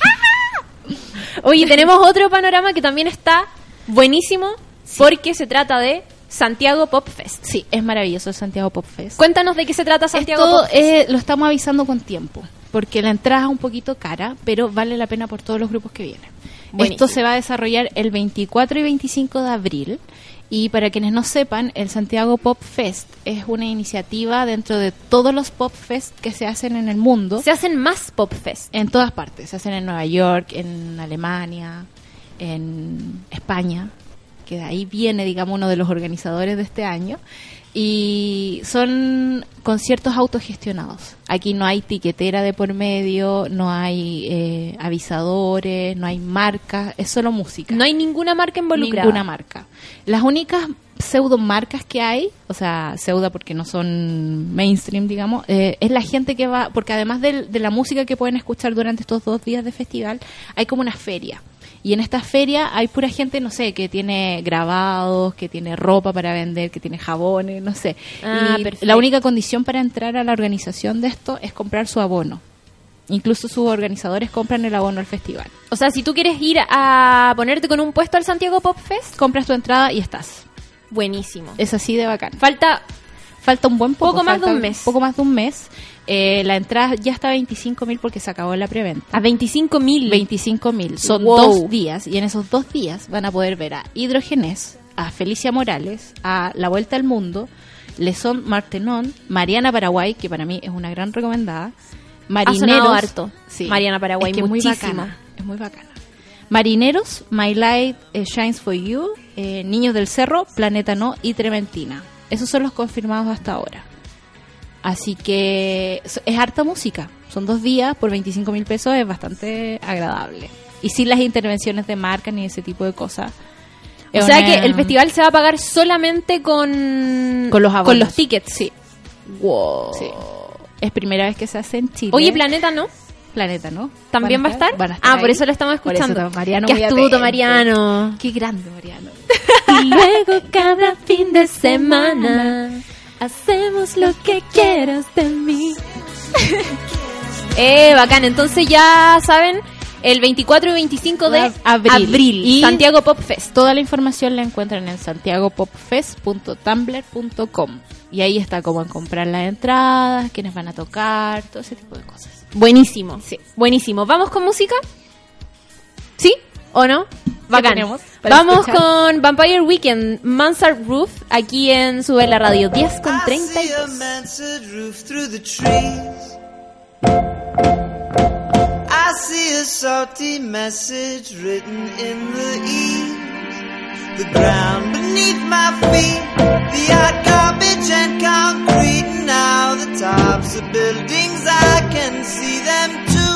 Oye, tenemos otro panorama que también está buenísimo porque se trata de Santiago Pop Fest. Sí, es maravilloso el Santiago Pop Fest. Cuéntanos de qué se trata Santiago Esto Pop Fest. eh, lo estamos avisando con tiempo, porque la entrada es un poquito cara, pero vale la pena por todos los grupos que vienen. Buenísimo. Esto se va a desarrollar el 24 y 25 de abril. Y para quienes no sepan, el Santiago Pop Fest es una iniciativa dentro de todos los Pop Fest que se hacen en el mundo. Se hacen más Pop Fest. En todas partes. Se hacen en Nueva York, en Alemania, en España, que de ahí viene, digamos, uno de los organizadores de este año. Y son conciertos autogestionados. Aquí no hay tiquetera de por medio, no hay eh, avisadores, no hay marcas, es solo música. No hay ninguna marca involucrada. Ninguna marca. Las únicas pseudo marcas que hay, o sea, pseudo porque no son mainstream, digamos, eh, es la gente que va, porque además de, la música que pueden escuchar durante estos dos días de festival, hay como una feria. Y en esta feria hay pura gente, no sé, que tiene grabados, que tiene ropa para vender, que tiene jabones, no sé. Ah, y perfecto. la única condición para entrar a la organización de esto es comprar su abono. Incluso sus organizadores compran el abono al festival. O sea, si tú quieres ir a ponerte con un puesto al Santiago Pop Fest, Compras tu entrada y estás. buenísimo. Es así de bacán. Falta Falta un buen poco. Poco más de un mes. Poco más de un mes. Eh, la entrada ya está a 25 mil porque se acabó la preventa. a 25 mil. 25 mil. Son Wow. dos días y en esos dos días van a poder ver a Hidrogenés, a Felicia Morales, a La Vuelta al Mundo, Lesón Martenón, Mariana Paraguay, que para mí es una gran recomendada, Marineros. harto. Sí. Mariana Paraguay, es que es muy bacana. Es muy bacana. Marineros, My Light eh, Shines for You, eh, Niños del Cerro, Planeta No y Trementina. Esos son los confirmados hasta ahora. Así que es es harta música. Son dos días por 25 mil pesos, es bastante agradable. Y sin las intervenciones de marca ni ese tipo de cosas. O sea que el festival se va a pagar solamente con, Con los abonos. con los tickets. Sí, Wow. sí. Es primera vez que se hace en Chile. Oye, Planeta, ¿no? Planeta, ¿no? ¿También va a estar? Van a estar ah, por eso lo estamos Por eso escuchando. Mariano Qué astuto. Mariano. Qué grande, Mariano. Y luego cada fin de semana hacemos lo que quieras de mí. eh, bacán. Entonces ya saben, el 24 y 25 de Abril. Y- Santiago Pop Fest. Toda la información la encuentran en santiagopopfest.tumblr.com y ahí está cómo comprar las entradas, quiénes van a tocar, todo ese tipo de cosas. Buenísimo. Sí. Buenísimo. ¿Vamos con música? ¿Sí o no? Bacán. Vamos escuchar? con Vampire Weekend, Mansard Roof, aquí en Sube la Radio 10 con I see a 32. See a salty message written in the eaves. The ground beneath my feet, the hot garbage and concrete. Now the tops of buildings, I can see them too.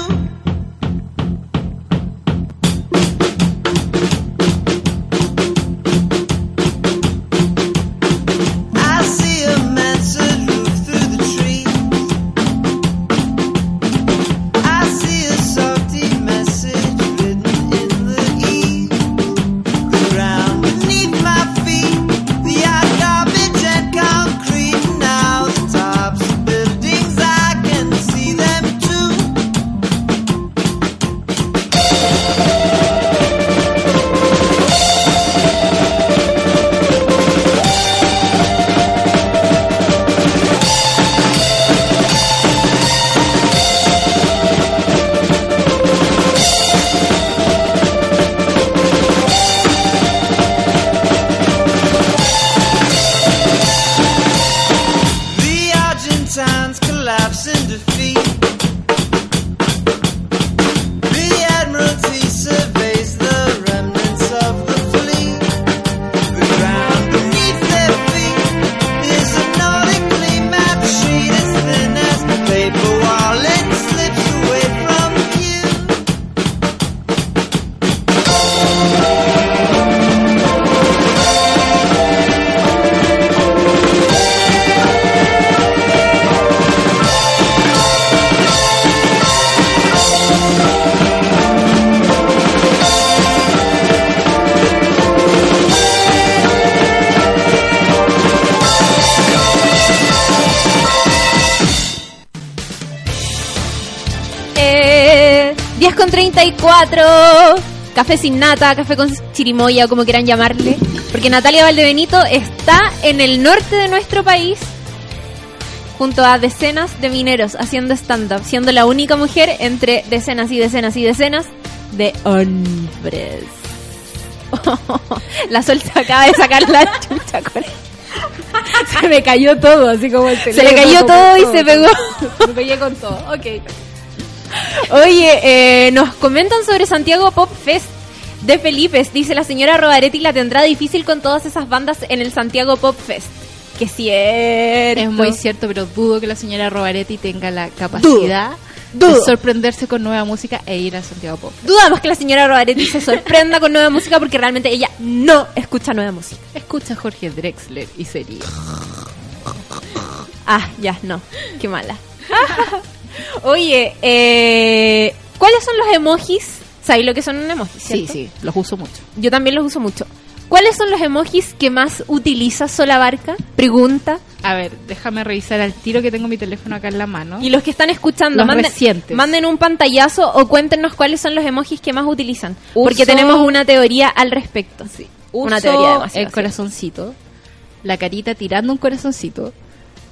Café sin nata, café con chirimoya, como quieran llamarle. Porque Natalia Valdebenito está en el norte de nuestro país, junto a decenas de mineros haciendo stand-up, siendo la única mujer entre decenas y decenas y decenas de hombres. la se acaba de sacar la chucha con Se me cayó todo, así como el Se le cayó todo y se pegó. Me pegué con todo, ok. Oye, eh, nos comentan sobre Santiago Pop de Felipe. Dice la señora Robaretti la tendrá difícil con todas esas bandas en el Santiago Pop Fest. Que cierto. Es muy cierto, pero dudo que la señora Robaretti tenga la capacidad de Dudo. sorprenderse con nueva música e ir a Santiago Pop. Dudamos que la señora Robaretti se sorprenda con nueva música porque realmente ella no escucha nueva música. Escucha a Jorge Drexler y sería. Ah, ya, no. Qué mala. Oye, eh, ¿cuáles son los emojis? ¿Sabéis lo que son un emoji? Sí, cierto? sí, los uso mucho. Yo también los uso mucho. ¿Cuáles son los emojis que más utiliza Solabarca? Pregunta. A ver, déjame revisar al tiro que tengo mi teléfono acá en la mano. Y los que están escuchando, Los manden, recientes. manden un pantallazo o cuéntenos cuáles son los emojis que más utilizan. Uso- Porque tenemos una teoría al respecto. Sí. Una Uso teoría demasiado. el corazoncito, la carita tirando un corazoncito,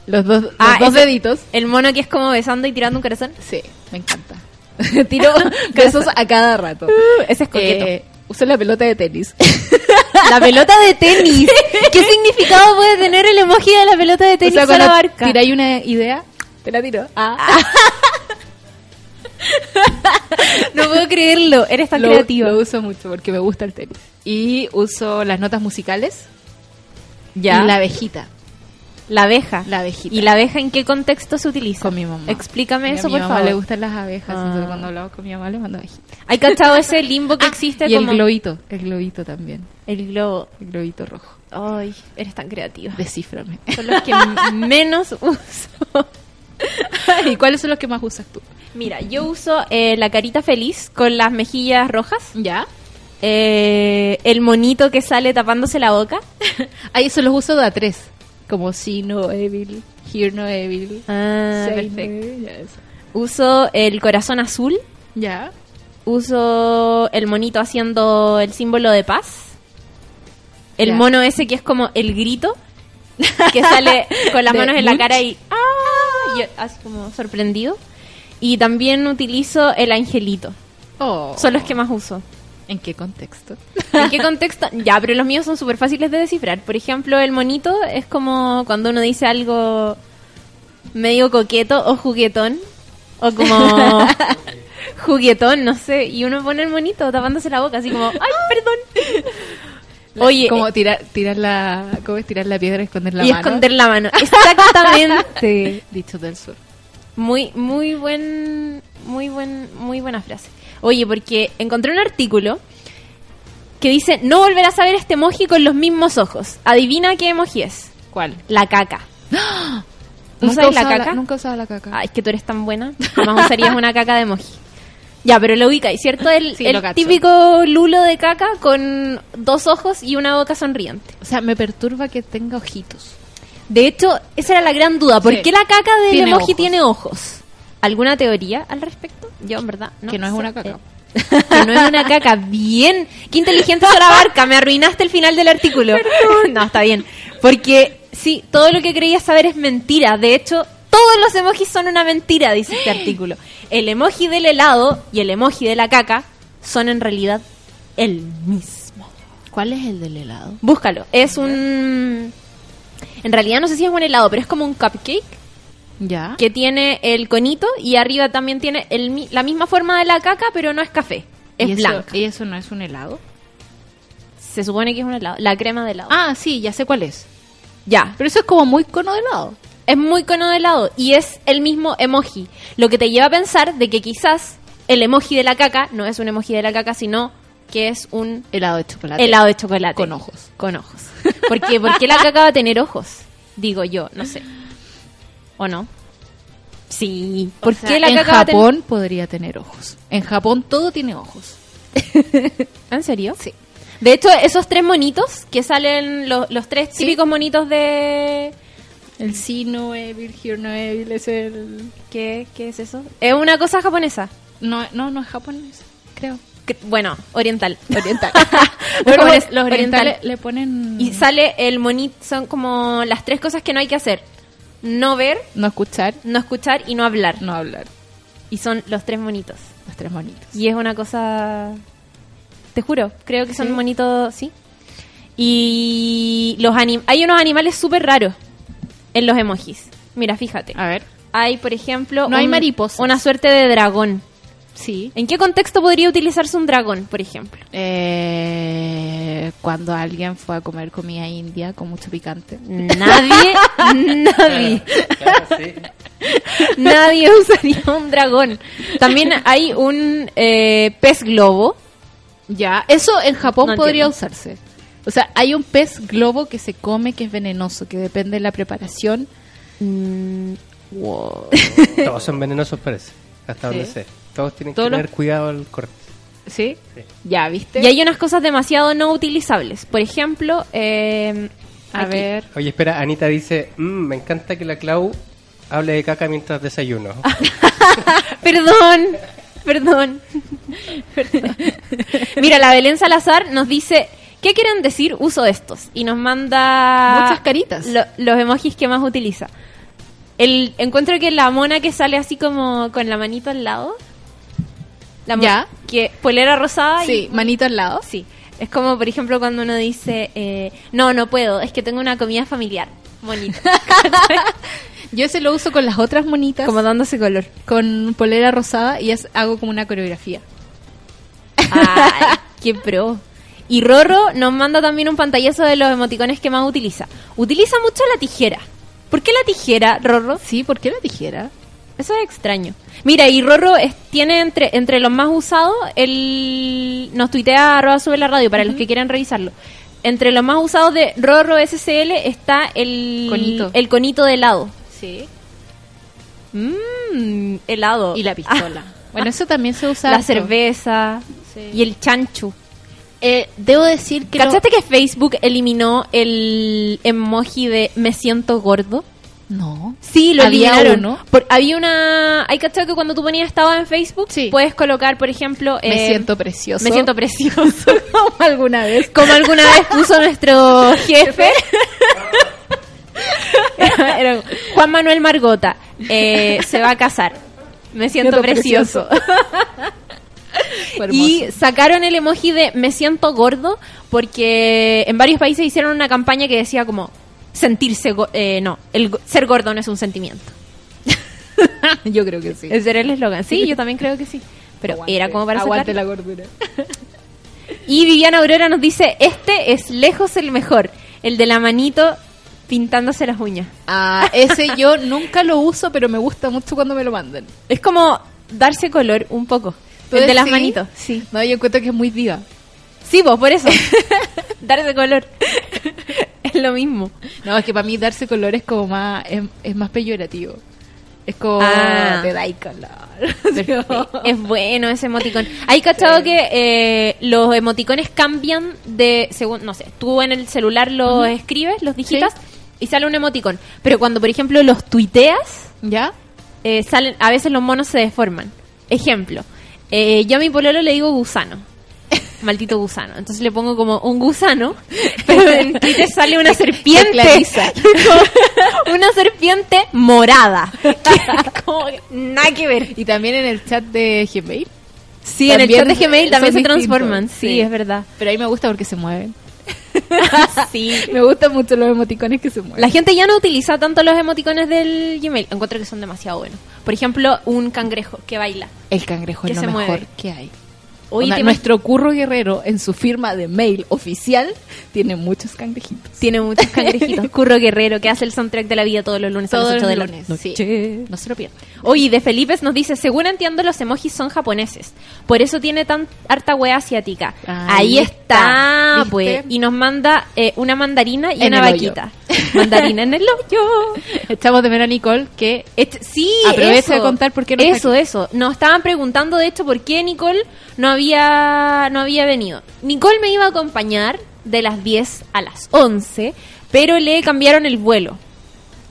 los dos, los Ah, dos ese- deditos. El mono que es como besando y tirando un corazón. Sí, me encanta. Tiro besos a cada rato. ese es coqueto. Eh, uso la pelota de tenis. La pelota de tenis. ¿Qué significado puede tener el emoji de la pelota de o tenis sea, cuando Solabarca? tiráis una idea, te la tiro. Ah. No puedo creerlo. Eres tan lo, creativo. lo uso mucho porque me gusta el tenis. Y uso las notas musicales. Ya. Y la abejita. La abeja. La abejita. ¿Y la abeja en qué contexto se utiliza? Con mi mamá. Explícame Y a eso, mi por mamá favor. le gustan las abejas, Ah. entonces cuando hablamos con mi mamá le mando abejita. ¿Hay cachado ese limbo que existe Ah, y como el globito, el globito también. el globo? El globito rojo. Ay, eres tan creativa. Descíframe. Son los que menos uso. ¿Y cuáles son los que más usas tú? Mira, yo uso eh, la carita feliz con las mejillas rojas. ¿Ya? Eh, el monito que sale tapándose la boca. Ahí eso los uso de a tres. Como see no evil, hear no evil. Ah, no perfecto. evil, eso. Uso el corazón azul. Ya. Uso el monito haciendo el símbolo de paz. El Ya. mono ese que es como el grito. Que sale con las manos en la cara y, ¡ah! y así como sorprendido. Y también utilizo el angelito. Oh. Son los que más uso. ¿En qué contexto? ¿En qué contexto? Ya, pero los míos son súper fáciles de descifrar. Por ejemplo, el monito es como cuando uno dice algo medio coqueto o juguetón. O como juguetón, no sé. Y uno pone el monito tapándose la boca, así como, ¡ay, perdón! Oye, como eh, tirar, tirar la, ¿cómo es tirar la piedra y esconder la y mano. esconder la mano. Exactamente. Dicho del sur. Muy, muy buen, muy buen, muy buena frase. Oye, porque encontré un artículo que dice no volverás a ver este emoji con los mismos ojos. Adivina qué emoji es. ¿Cuál? La caca. ¿Tú Nunca sabes la caca? nunca usaba la caca. Ay, es que tú eres tan buena. Jamás usarías una caca de emoji. Ya, pero lo ubica, ¿cierto? El, Sí, el típico lulo de caca con dos ojos y una boca sonriente. O sea, me perturba que tenga ojitos. De hecho, esa era la gran duda. ¿Por Sí. qué la caca del Tiene emoji ojos. tiene ojos? ¿Alguna teoría al respecto? Yo, en verdad, no Que no es una caca. Eh, que no es una caca. Bien. Qué inteligente Sora Barca. Me arruinaste el final del artículo. No, está bien. Porque, sí, todo lo que creías saber es mentira. De hecho, todos los emojis son una mentira, dice este artículo. El emoji del helado y el emoji de la caca son en realidad el mismo. ¿Cuál es el del helado? Búscalo. Es un... En realidad no sé si es un helado, pero es como un cupcake Ya. que tiene el conito y arriba también tiene el la misma forma de la caca, pero no es café, es ¿Y eso- blanca. ¿Y eso no es un helado? Se supone que es un helado, la crema de helado. Ah, sí, ya sé cuál es. ya, Pero eso es como muy cono de helado. es muy cono de helado y es el mismo emoji, lo que te lleva a pensar de que quizás el emoji de la caca no es un emoji de la caca, sino que es un Helado de chocolate. helado de chocolate Con ojos. Con ojos. Porque ¿por qué la caca va a tener ojos? Digo yo, no sé. ¿O no? Sí. ¿Por O sea, qué la en caca Japón podría tener ojos. En Japón todo tiene ojos. ¿En serio? Sí. De hecho, esos tres monitos que salen, lo- los tres Sí. típicos monitos de... El sí no evil, hear no evil es el... ¿Qué, ¿Qué es eso? Es una cosa japonesa. No, no, no es japonés, creo. Que- Bueno, oriental. Oriental. Los los, oriental. orientales le ponen... Y sale el monito, son como las tres cosas que no hay que hacer. No ver, No escuchar, no escuchar y no hablar. no hablar. Y son los tres monitos. Los tres monitos. Y es una cosa... Te juro, creo que son ¿Sí? monitos, sí. Y los anim hay unos animales súper raros en los emojis. Mira, fíjate. A ver. Hay, por ejemplo, No hay mariposas. una suerte de dragón. Sí. ¿En qué contexto podría utilizarse un dragón, por ejemplo? Eh, cuando alguien fue a comer comida india con mucho picante. Nadie, nadie, Claro, sí. nadie usaría un dragón. También hay un eh, pez globo. Ya, eso en Japón No podría entiendo. usarse. O sea, hay un pez globo que se come que es venenoso, que depende de la preparación. Mm, wow. Todos son venenosos, parece. Hasta Sí. donde sé. Todos tienen Todos que los- tener cuidado al corte. ¿Sí? Sí. Ya, ¿viste? Y hay unas cosas demasiado no utilizables. Por ejemplo, eh, A aquí. ver. Oye, espera, Anita dice, "Mm, me encanta que la Clau hable de caca mientras desayuno. Perdón, perdón. Perdón. Mira, la Belén Salazar nos dice, ¿qué quieren decir uso estos? Y nos manda Muchas caritas. lo- los emojis que más utiliza. El encuentro que la mona que sale así como con la manito al lado. La Ya. Que polera rosada Sí, y manito al lado. Sí. Es como, por ejemplo, cuando uno dice, eh, no, no puedo, es que tengo una comida familiar. Bonito. Yo ese lo uso con las otras monitas, como dándose color. con polera rosada y es, hago como una coreografía. Ay, qué pro. Y Rorro nos manda también un pantallazo de los emoticones que más utiliza. Utiliza mucho la tijera. ¿Por qué la tijera, Rorro? Sí, ¿por qué la tijera? Eso es extraño. Mira, y Rorro es- tiene entre, entre los más usados, el, nos tuitea arroba sube la radio para los que quieran revisarlo. Entre los más usados de Rorro SCL está el Conito. el conito de helado. Sí. Mmm, helado. Y la pistola. Bueno, eso también se usa. la harto. cerveza Sí. y el chanchu. Eh, debo decir que. ¿Cachaste que Facebook eliminó el emoji de me siento gordo? No. Sí, lo Había eliminaron. uno. Por- había una... Hay cachado que cuando tú ponías estado en Facebook, Sí. puedes colocar, por ejemplo... Me eh, siento precioso. Me siento precioso. Como alguna vez. Como alguna vez puso nuestro jefe. Era- era Juan Manuel Margota. eh, se va a casar. Me siento Siento precioso. Y sacaron el emoji de me siento gordo porque en varios países hicieron una campaña que decía como sentirse go- eh, no, el ser gordo no es un sentimiento. Yo creo que sí. Ese era el eslogan. Sí, yo también creo que sí. Pero Aguante, era como para Aguante la gordura. Y Viviana Aurora nos dice, este es lejos el mejor, el de la manito pintándose las uñas. Ah, ese yo nunca lo uso, pero me gusta mucho cuando me lo mandan. Es como darse color un poco. ¿Tú El de las manitos, sí. No, yo encuentro que es muy diva. Sí, vos, por eso. darse color. Es lo mismo. No, es que para mí darse color es como más, es, es más peyorativo. Es como, Ah. te dais color. Es bueno ese emoticón. Hay cachado que eh, los emoticones cambian de, según, no sé, tú en el celular los escribes, los digitas y sale un emoticón. Pero cuando, por ejemplo, los tuiteas, ¿Ya? eh, salen, a veces los monos se deforman. Ejemplo, eh, yo a mi pololo le digo gusano. Maldito gusano. Entonces le pongo como un gusano, pero en Twitter sale una serpiente. Una serpiente morada. Como nada que ver. Y también en el chat de Gmail. Sí, en el chat de Gmail también se transforman. Sí, sí. es verdad. Pero ahí me gusta porque se mueven. Sí. Me gustan mucho los emoticones que se mueven. La gente ya no utiliza tanto los emoticones del Gmail. Encuentro que son demasiado buenos. Por ejemplo, un cangrejo que baila. El cangrejo Que es lo se mejor mueve. que hay. Oye, Onda, ¿te nuestro curro guerrero en su firma de mail oficial tiene muchos cangrejitos. Tiene muchos cangrejitos. Curro Guerrero, que hace el soundtrack de la vida todos los lunes a Todos las 8 los de la lunes, noche. sí. No se lo pierdan. Oye, de Felipe nos dice, según entiendo los emojis son japoneses, por eso tiene tan harta wea asiática. Ahí Ahí, está, está, pues. Y nos manda eh, una mandarina y En una el hoyo. Mandarina en el hoyo. Echamos de ver a Nicole que sí, Aprovecha eso. de contar por qué no Eso, eso. Nos estaban preguntando, de hecho, por qué Nicole no había, no había venido. Nicole me iba a acompañar de las 10 a las 11, pero le cambiaron el vuelo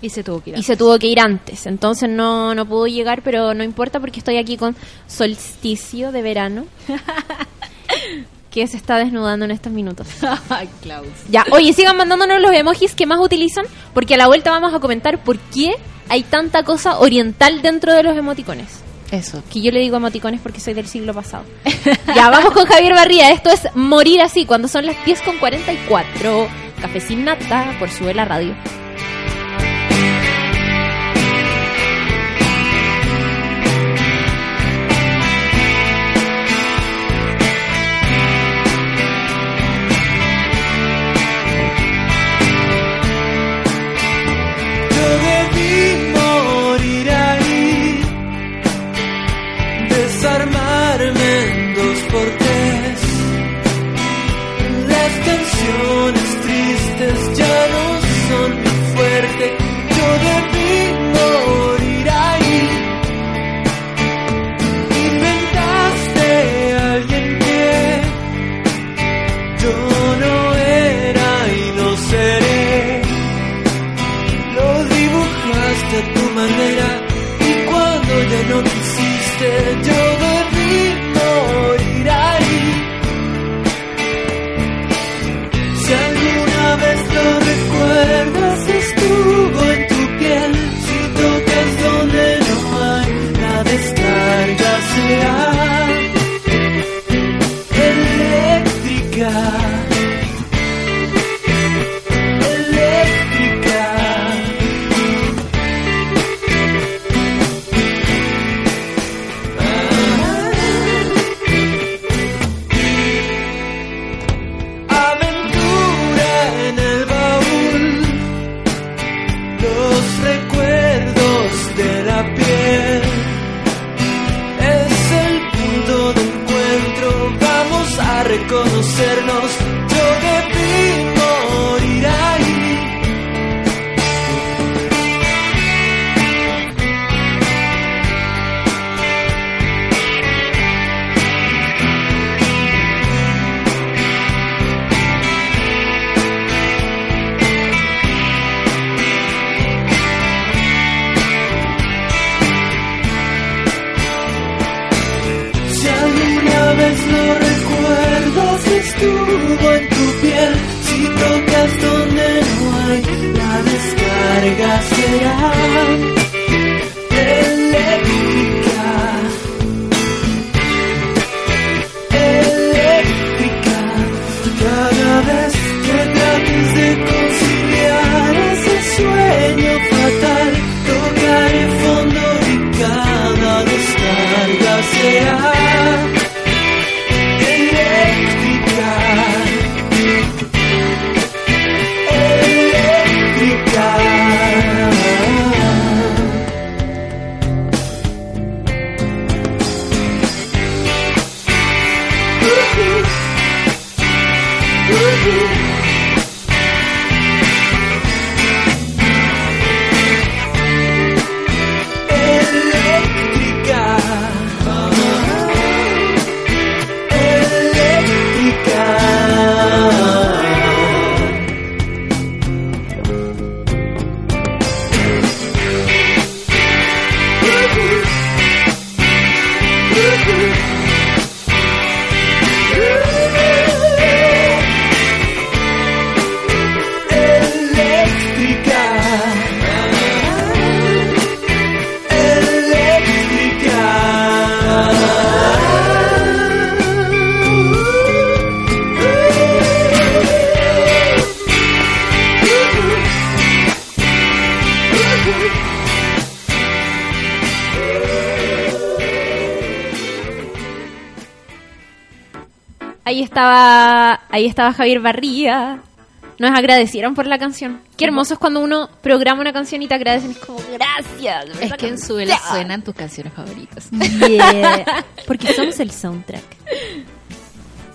y se tuvo que ir. y se tuvo que ir antes. Entonces no, no pudo llegar, pero no importa porque estoy aquí con solsticio de verano. que se está desnudando en estos minutos. Klaus. Ya, oye, sigan mandándonos los emojis que más utilizan, porque a la vuelta vamos a comentar por qué hay tanta cosa oriental dentro de los emoticones. Eso. Que yo le digo emoticones porque soy del siglo pasado. ya, vamos con Javier Barría. Esto es Morir así, cuando son las 10 con 44. Café sin nata, por Sube la Radio. Estaba, ahí estaba Javier Barría. Nos agradecieron por la canción. Qué hermoso es cuando uno programa una canción y te agradecen. Es como, gracias. Es que en su canción". suenan tus canciones favoritas. Yeah. Porque somos el soundtrack.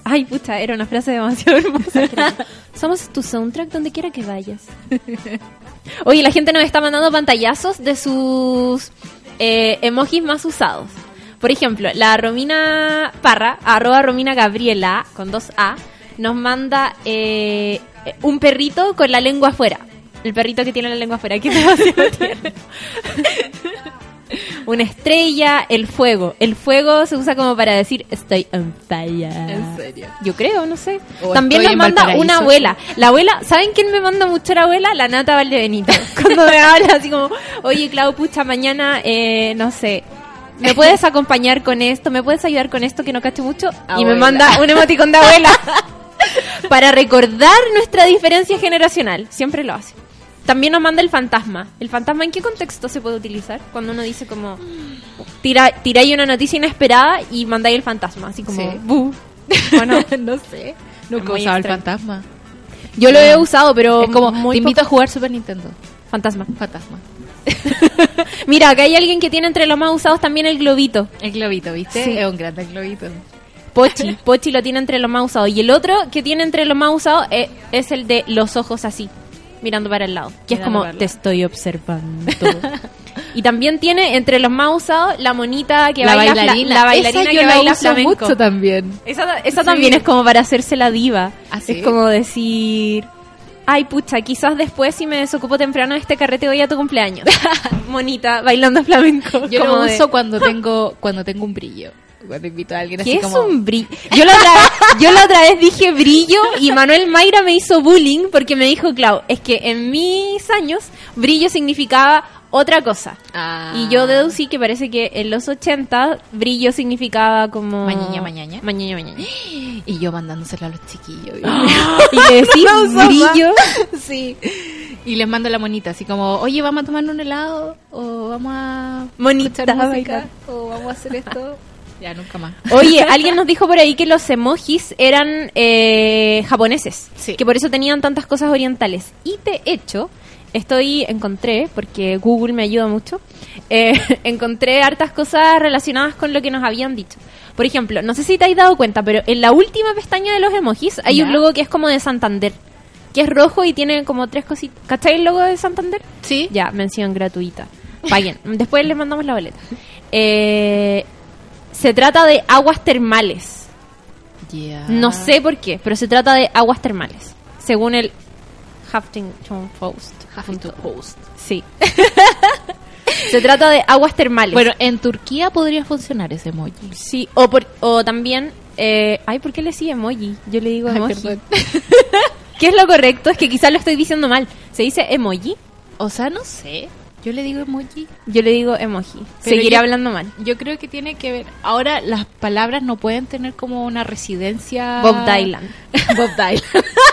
Ay, pucha, era una frase demasiado hermosa. somos tu soundtrack donde quiera que vayas. Oye, la gente nos está mandando pantallazos de sus eh, emojis más usados. Por ejemplo, la Romina Parra, arroba Romina Gabriela, con dos A, nos manda eh, un perrito con la lengua afuera. El perrito que tiene la lengua afuera. ¿Qué demasiado tiene? Una estrella, el fuego. El fuego se usa como para decir estoy on fire. ¿En serio? Yo creo, no sé. O También nos manda una abuela. La abuela, ¿saben quién me manda mucho la abuela? La Nata Valdebenito. Cuando me habla así como, oye Clau, pucha, mañana, eh, no sé, ¿me puedes acompañar con esto? ¿Me puedes ayudar con esto que no cacho mucho? Y me manda un emoticón de abuela. para recordar nuestra diferencia generacional. Siempre lo hace. También nos manda el fantasma. ¿El fantasma en qué contexto se puede utilizar? Cuando uno dice como... Tira, tiráis una noticia inesperada y mandáis el fantasma. Así como... Sí. "Bu". ¿O no? sé. Nunca he usado el fantasma. Yo lo he usado, pero... es como, muy te invito poco. a jugar Super Nintendo. Fantasma. Fantasma. Mira, acá hay alguien que tiene entre los más usados también el globito. El globito, ¿viste? Sí. Es un grande globito. Pochi. Pochi lo tiene entre los más usados. Y el otro que tiene entre los más usados es, es el de los ojos así, mirando para el lado. Que es como, te lado. estoy observando. y también tiene entre los más usados la monita que la baila bailarina. la bailarina Esa que yo la baila uso flamenco. mucho también. Esa, esa Sí. también es como para hacerse la diva. ¿Ah, sí? Es como decir, ay pucha, quizás después si me desocupo temprano de este carrete voy a tu cumpleaños. Monita, bailando flamenco. Yo lo de- uso cuando tengo cuando tengo un brillo. Cuando invito a alguien ¿Qué así es como... un brillo? Yo la, otra vez, yo la otra vez dije brillo y Manuel Mayra me hizo bullying porque me dijo, Clau, es que en mis años brillo significaba otra cosa. Ah. Y yo deducí que parece que en los 80 brillo significaba como... Mañaña, mañaña. Mañaña, mañaña. Y yo mandándoselo a los chiquillos. Y le decís brillo. sí. Y les mando la monita, así como, oye, vamos a tomar un helado, o vamos a Monita, escuchar música, o vamos a hacer esto. ya, nunca más. Oye, alguien nos dijo por ahí que los emojis eran eh, japoneses, Sí. que por eso tenían tantas cosas orientales. Y de hecho, estoy encontré, porque Google me ayuda mucho, eh, encontré hartas cosas relacionadas con lo que nos habían dicho. Por ejemplo, no sé si te has dado cuenta, pero en la última pestaña de los emojis hay un logo que es como de Santander, que es rojo y tiene como tres cositas. ¿Cachai el logo de Santander? Sí. Ya, mención gratuita. Paguen. Después les mandamos la boleta. Eh, se trata de aguas termales. No sé por qué, pero se trata de aguas termales. Según el Huffington Post. Huffington Post. Sí. se trata de aguas termales. Bueno, en Turquía podría funcionar ese emoji. sí. O, por, o también Eh, ay, ¿por qué le sigue emoji? Yo le digo Ay, emoji. perdón. ¿Qué es lo correcto? Es que quizás lo estoy diciendo mal. ¿Se dice emoji? O sea, no sé. Yo le digo emoji. Yo le digo emoji. Pero Seguiré yo- hablando mal. Yo creo que tiene que ver. Ahora las palabras no pueden tener como una residencia. Bob Dylan. Bob Dylan.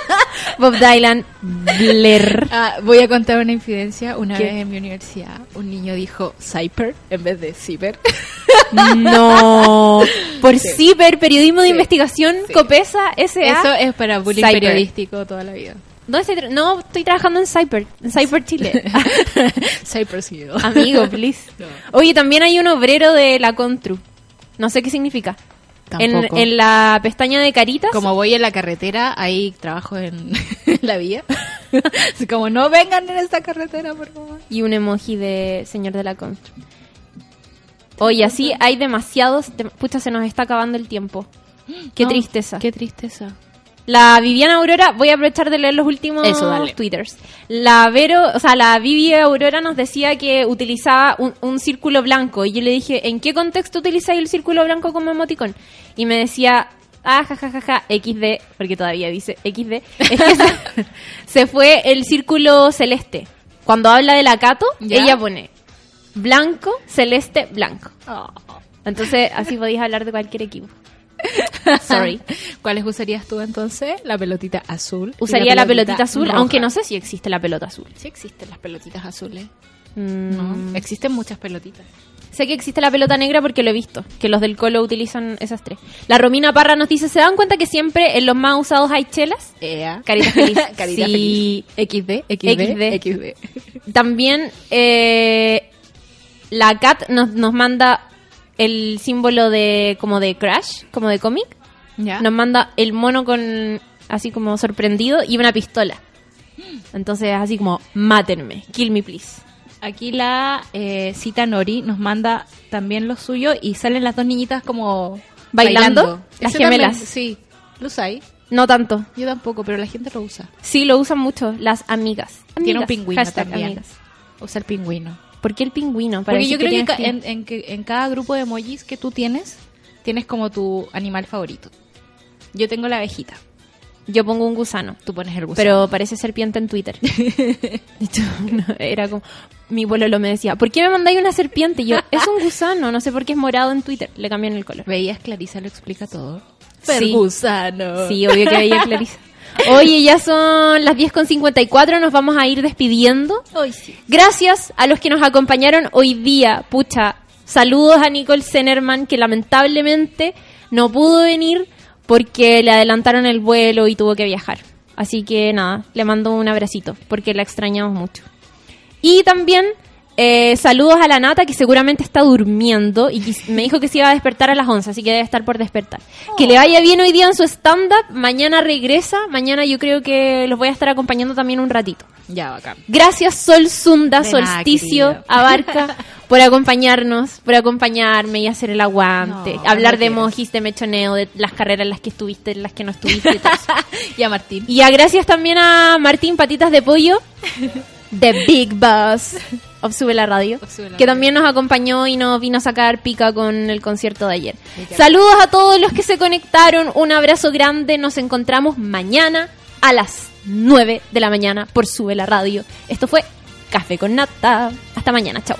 Bob Dylan. Blair. Ah, voy a contar una infidencia. Una ¿Qué? vez en mi universidad, un niño dijo Cyper en vez de Cyber. No. Por Sí. CIPER, periodismo de Sí. investigación, Sí. COPESA, SA. Eso es para bullying periodístico toda la vida. ¿Dónde estoy no, estoy trabajando en Cyper, en Cyper Chile. Cyper sí. Amigo, please. No. Oye, también hay un obrero de la Contru. No sé qué significa. En, en la pestaña de caritas. Como voy en la carretera, ahí trabajo en la vía. Como no vengan en esta carretera, por favor. Y un emoji de señor de la Contru. Oye, así hay demasiados. de- Pucha, se nos está acabando el tiempo. Qué No, tristeza. Qué tristeza. La Viviana Aurora, voy a aprovechar de leer los últimos Eso, dale. twitters. La Vero, o sea, la Vivi Aurora nos decía que utilizaba un, un círculo blanco. Y yo le dije, ¿en qué contexto utilizáis el círculo blanco como emoticón? Y me decía, ah, jajajaja, XD, porque todavía dice XD. Es que se, se fue el círculo celeste. Cuando habla de la Cato, ¿Ya? ella pone blanco, celeste, blanco. Oh. Entonces, así podéis hablar de cualquier equipo. Sorry. ¿Cuáles usarías tú entonces? La pelotita azul. Usaría la pelotita azul, roja. aunque no sé si existe la pelota azul. Sí existen las pelotitas azules. Mm, No, existen muchas pelotitas. Sé que existe la pelota negra porque lo he visto, que los del Colo utilizan esas tres. La Romina Parra nos dice, ¿se dan cuenta que siempre en los más usados hay chelas? Ea. Carita feliz. Carita Sí. feliz. XD, XD, XD. XD. También eh, la Cat nos, nos manda el símbolo de como de Crash, como de cómic. Nos manda el mono con así como sorprendido y una pistola. Entonces así como, mátenme, kill me please. Aquí la eh, cita Nori nos manda también lo suyo y salen las dos niñitas como ¿Bailando? Las gemelas. también, sí, lo usáis. No tanto. Yo tampoco, pero la gente lo usa. Sí, lo usan mucho las amigas. Tiene un pingüino también. amigas. Usa el pingüino. ¿Por qué el pingüino? Para Porque yo creo que, en, en que en cada grupo de emojis que tú tienes, tienes como tu animal favorito. Yo tengo la abejita. Yo pongo un gusano. Tú pones el gusano. Pero parece serpiente en Twitter. No, era como... Mi lo me decía, ¿por qué me mandáis una serpiente? Y yo, es un gusano, no sé por qué es morado en Twitter. Le cambian el color. ¿Veías Clarisa lo explica todo? Sí. gusano. Sí, obvio que veía Clarisa. Oye, ya son las 10.54, nos vamos a ir despidiendo. Hoy sí. Gracias a los que nos acompañaron hoy día. Pucha, saludos a Nicole Zenerman, que lamentablemente no pudo venir porque le adelantaron el vuelo y tuvo que viajar. Así que nada, le mando un abracito, porque la extrañamos mucho. Y también eh, saludos a la Nata, que seguramente está durmiendo y me dijo que se iba a despertar a las 11, así que debe estar por despertar. Que le vaya bien hoy día en su stand-up, mañana regresa, mañana yo creo que los voy a estar acompañando también un ratito. Ya, bacán. Gracias Sol Sunda, De Solsticio. Abarca, por acompañarnos, por acompañarme y hacer el aguante. No, hablar de mojis, de mechoneo, de las carreras en las que estuviste, en las que no estuviste. Y a Martín. y a gracias también a Martín Patitas de Pollo, The Big Boss of Sube la Radio, Of Sube la que Radio. también nos acompañó y nos vino a sacar pica con el concierto de ayer. Saludos a todos los que se conectaron, un abrazo grande, nos encontramos mañana a las 9 de la mañana por Sube la Radio. Esto fue Café con Nata. Hasta mañana, chao.